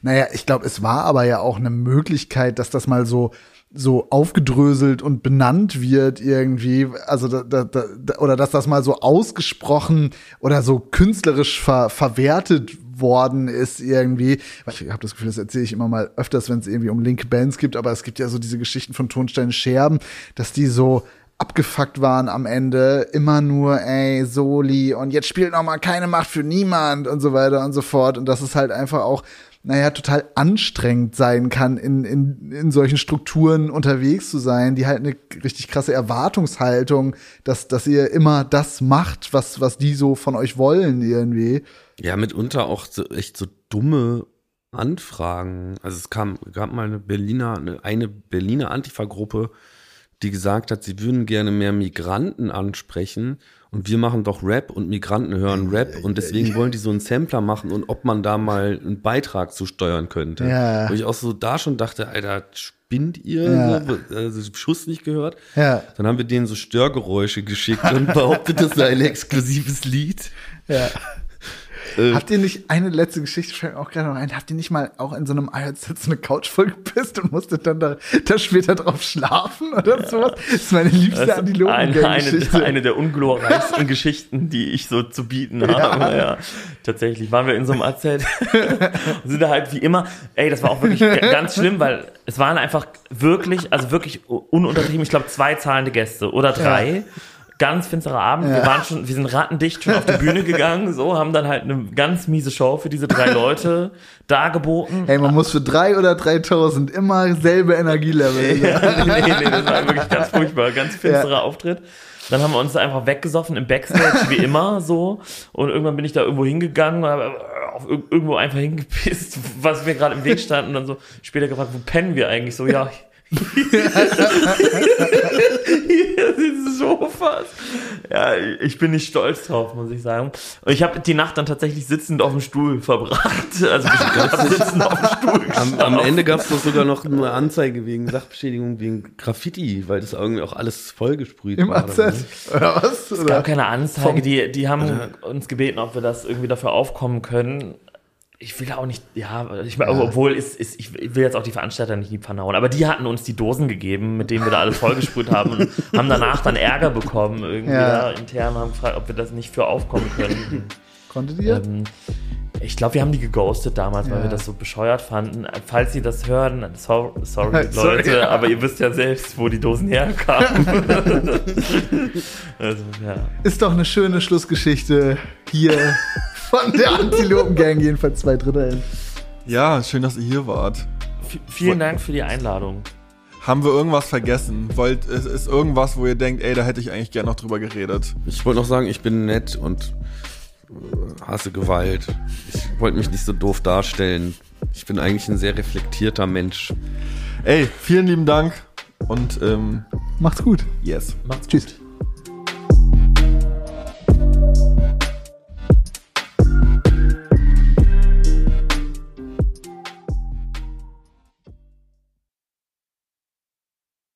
[SPEAKER 2] Naja, ich glaube, es war aber ja auch eine Möglichkeit, dass das mal so so aufgedröselt und benannt wird irgendwie, also da, da, da, oder dass das mal so ausgesprochen oder so künstlerisch ver, verwertet worden ist irgendwie. Ich habe das Gefühl, das erzähle ich immer mal öfters, wenn es irgendwie um linke Bands gibt, aber es gibt ja so diese Geschichten von Tonsteine Scherben, dass die so abgefuckt waren am Ende, immer nur, ey, Soli und jetzt spielt noch mal keine Macht für niemand und so weiter und so fort und das ist halt einfach auch naja, total anstrengend sein kann, in, in, in solchen Strukturen unterwegs zu sein, die halt eine richtig krasse Erwartungshaltung, dass, dass ihr immer das macht, was, was die so von euch wollen irgendwie.
[SPEAKER 5] Ja, mitunter auch so, echt so dumme Anfragen. Also es kam, gab mal eine Berliner, eine, eine Berliner Antifa-Gruppe, die gesagt hat, sie würden gerne mehr Migranten ansprechen und wir machen doch Rap und Migranten hören Rap und deswegen wollen die so einen Sampler machen und ob man da mal einen Beitrag zu steuern könnte.
[SPEAKER 2] Ja.
[SPEAKER 5] Wo ich auch so da schon dachte, Alter, spinnt ihr?
[SPEAKER 2] Ja.
[SPEAKER 5] So, also Schuss nicht gehört.
[SPEAKER 2] Ja.
[SPEAKER 5] Dann haben wir denen so Störgeräusche geschickt und behauptet, das sei ein exklusives Lied.
[SPEAKER 2] Ja.
[SPEAKER 5] Äh,
[SPEAKER 2] Habt ihr nicht, eine letzte Geschichte fällt mir auch gerade noch ein, habt ihr nicht mal auch in so einem IHZ eine Couch vollgepisst und musstet dann da, da später drauf schlafen oder sowas? Das ist meine liebste
[SPEAKER 3] Das ist eine, eine, eine der unglorreichsten Geschichten, die ich so zu bieten habe. Ja. Tatsächlich waren wir in so einem AZ und sind da halt wie immer, ey, das war auch wirklich ganz schlimm, weil es waren einfach wirklich, also wirklich ununtertrieben, ich glaube zwei zahlende Gäste oder drei. Ganz finsterer Abend. Wir waren schon, wir sind rattendicht schon auf die Bühne gegangen, so, haben dann halt eine ganz miese Show für diese drei Leute dargeboten.
[SPEAKER 2] Hey, man muss für drei oder 3000 immer selbe Energielevel.
[SPEAKER 3] Ja, nee, nee, das war wirklich ganz furchtbar, ganz finsterer Auftritt. Dann haben wir uns einfach weggesoffen im Backstage, wie immer so. Und irgendwann bin ich da irgendwo hingegangen und habe auf ir- irgendwo einfach hingepisst, was mir gerade im Weg stand. Und dann so später gefragt, wo pennen wir eigentlich? So, ja, sind Sofas. Ja, ich bin nicht stolz drauf, muss ich sagen. Und ich habe die Nacht dann tatsächlich sitzend auf dem Stuhl verbracht. Also ich sitzend auf dem Stuhl
[SPEAKER 5] Am, am. Ende gab es doch sogar noch eine Anzeige wegen Sachbeschädigung, wegen Graffiti, weil das irgendwie auch alles vollgesprüht
[SPEAKER 2] Im
[SPEAKER 5] war.
[SPEAKER 2] AZ.
[SPEAKER 5] ne?
[SPEAKER 2] Oder was?
[SPEAKER 3] Es
[SPEAKER 2] Oder?
[SPEAKER 3] gab keine Anzeige, die, die haben uns gebeten, ob wir das irgendwie dafür aufkommen können. Ich will auch nicht, ja, ich, obwohl ist, ist, ich will jetzt auch die Veranstalter nicht in die Pfanne hauen, aber die hatten uns die Dosen gegeben, mit denen wir da alles vollgesprüht haben und haben danach dann Ärger bekommen irgendwie
[SPEAKER 2] Ja.
[SPEAKER 3] da intern, haben gefragt, ob wir das nicht für aufkommen können.
[SPEAKER 2] Konntet ihr?
[SPEAKER 3] ähm, ich glaube, wir haben die geghostet damals, weil
[SPEAKER 2] Ja.
[SPEAKER 3] wir das so bescheuert fanden. Falls Sie das hören, so, sorry,
[SPEAKER 2] Sorry,
[SPEAKER 3] Leute,
[SPEAKER 2] ja.
[SPEAKER 3] aber ihr wisst ja selbst, wo die Dosen herkamen. also, ja.
[SPEAKER 2] Ist doch eine schöne Schlussgeschichte hier von der Antilopen-Gang, jedenfalls zwei Drittel.
[SPEAKER 4] Ja, schön, dass ihr hier wart.
[SPEAKER 3] V vielen Dank für die Einladung.
[SPEAKER 4] Haben wir irgendwas vergessen? Wollt, es ist irgendwas, wo ihr denkt, ey, da hätte ich eigentlich gerne noch drüber geredet.
[SPEAKER 5] Ich wollte noch sagen, ich bin nett und äh, hasse Gewalt. Ich wollte mich nicht so doof darstellen. Ich bin eigentlich ein sehr reflektierter Mensch.
[SPEAKER 4] Ey, vielen lieben Dank und ähm,
[SPEAKER 2] Macht's gut.
[SPEAKER 4] yes.
[SPEAKER 3] Macht's
[SPEAKER 2] Tschüss.
[SPEAKER 3] gut.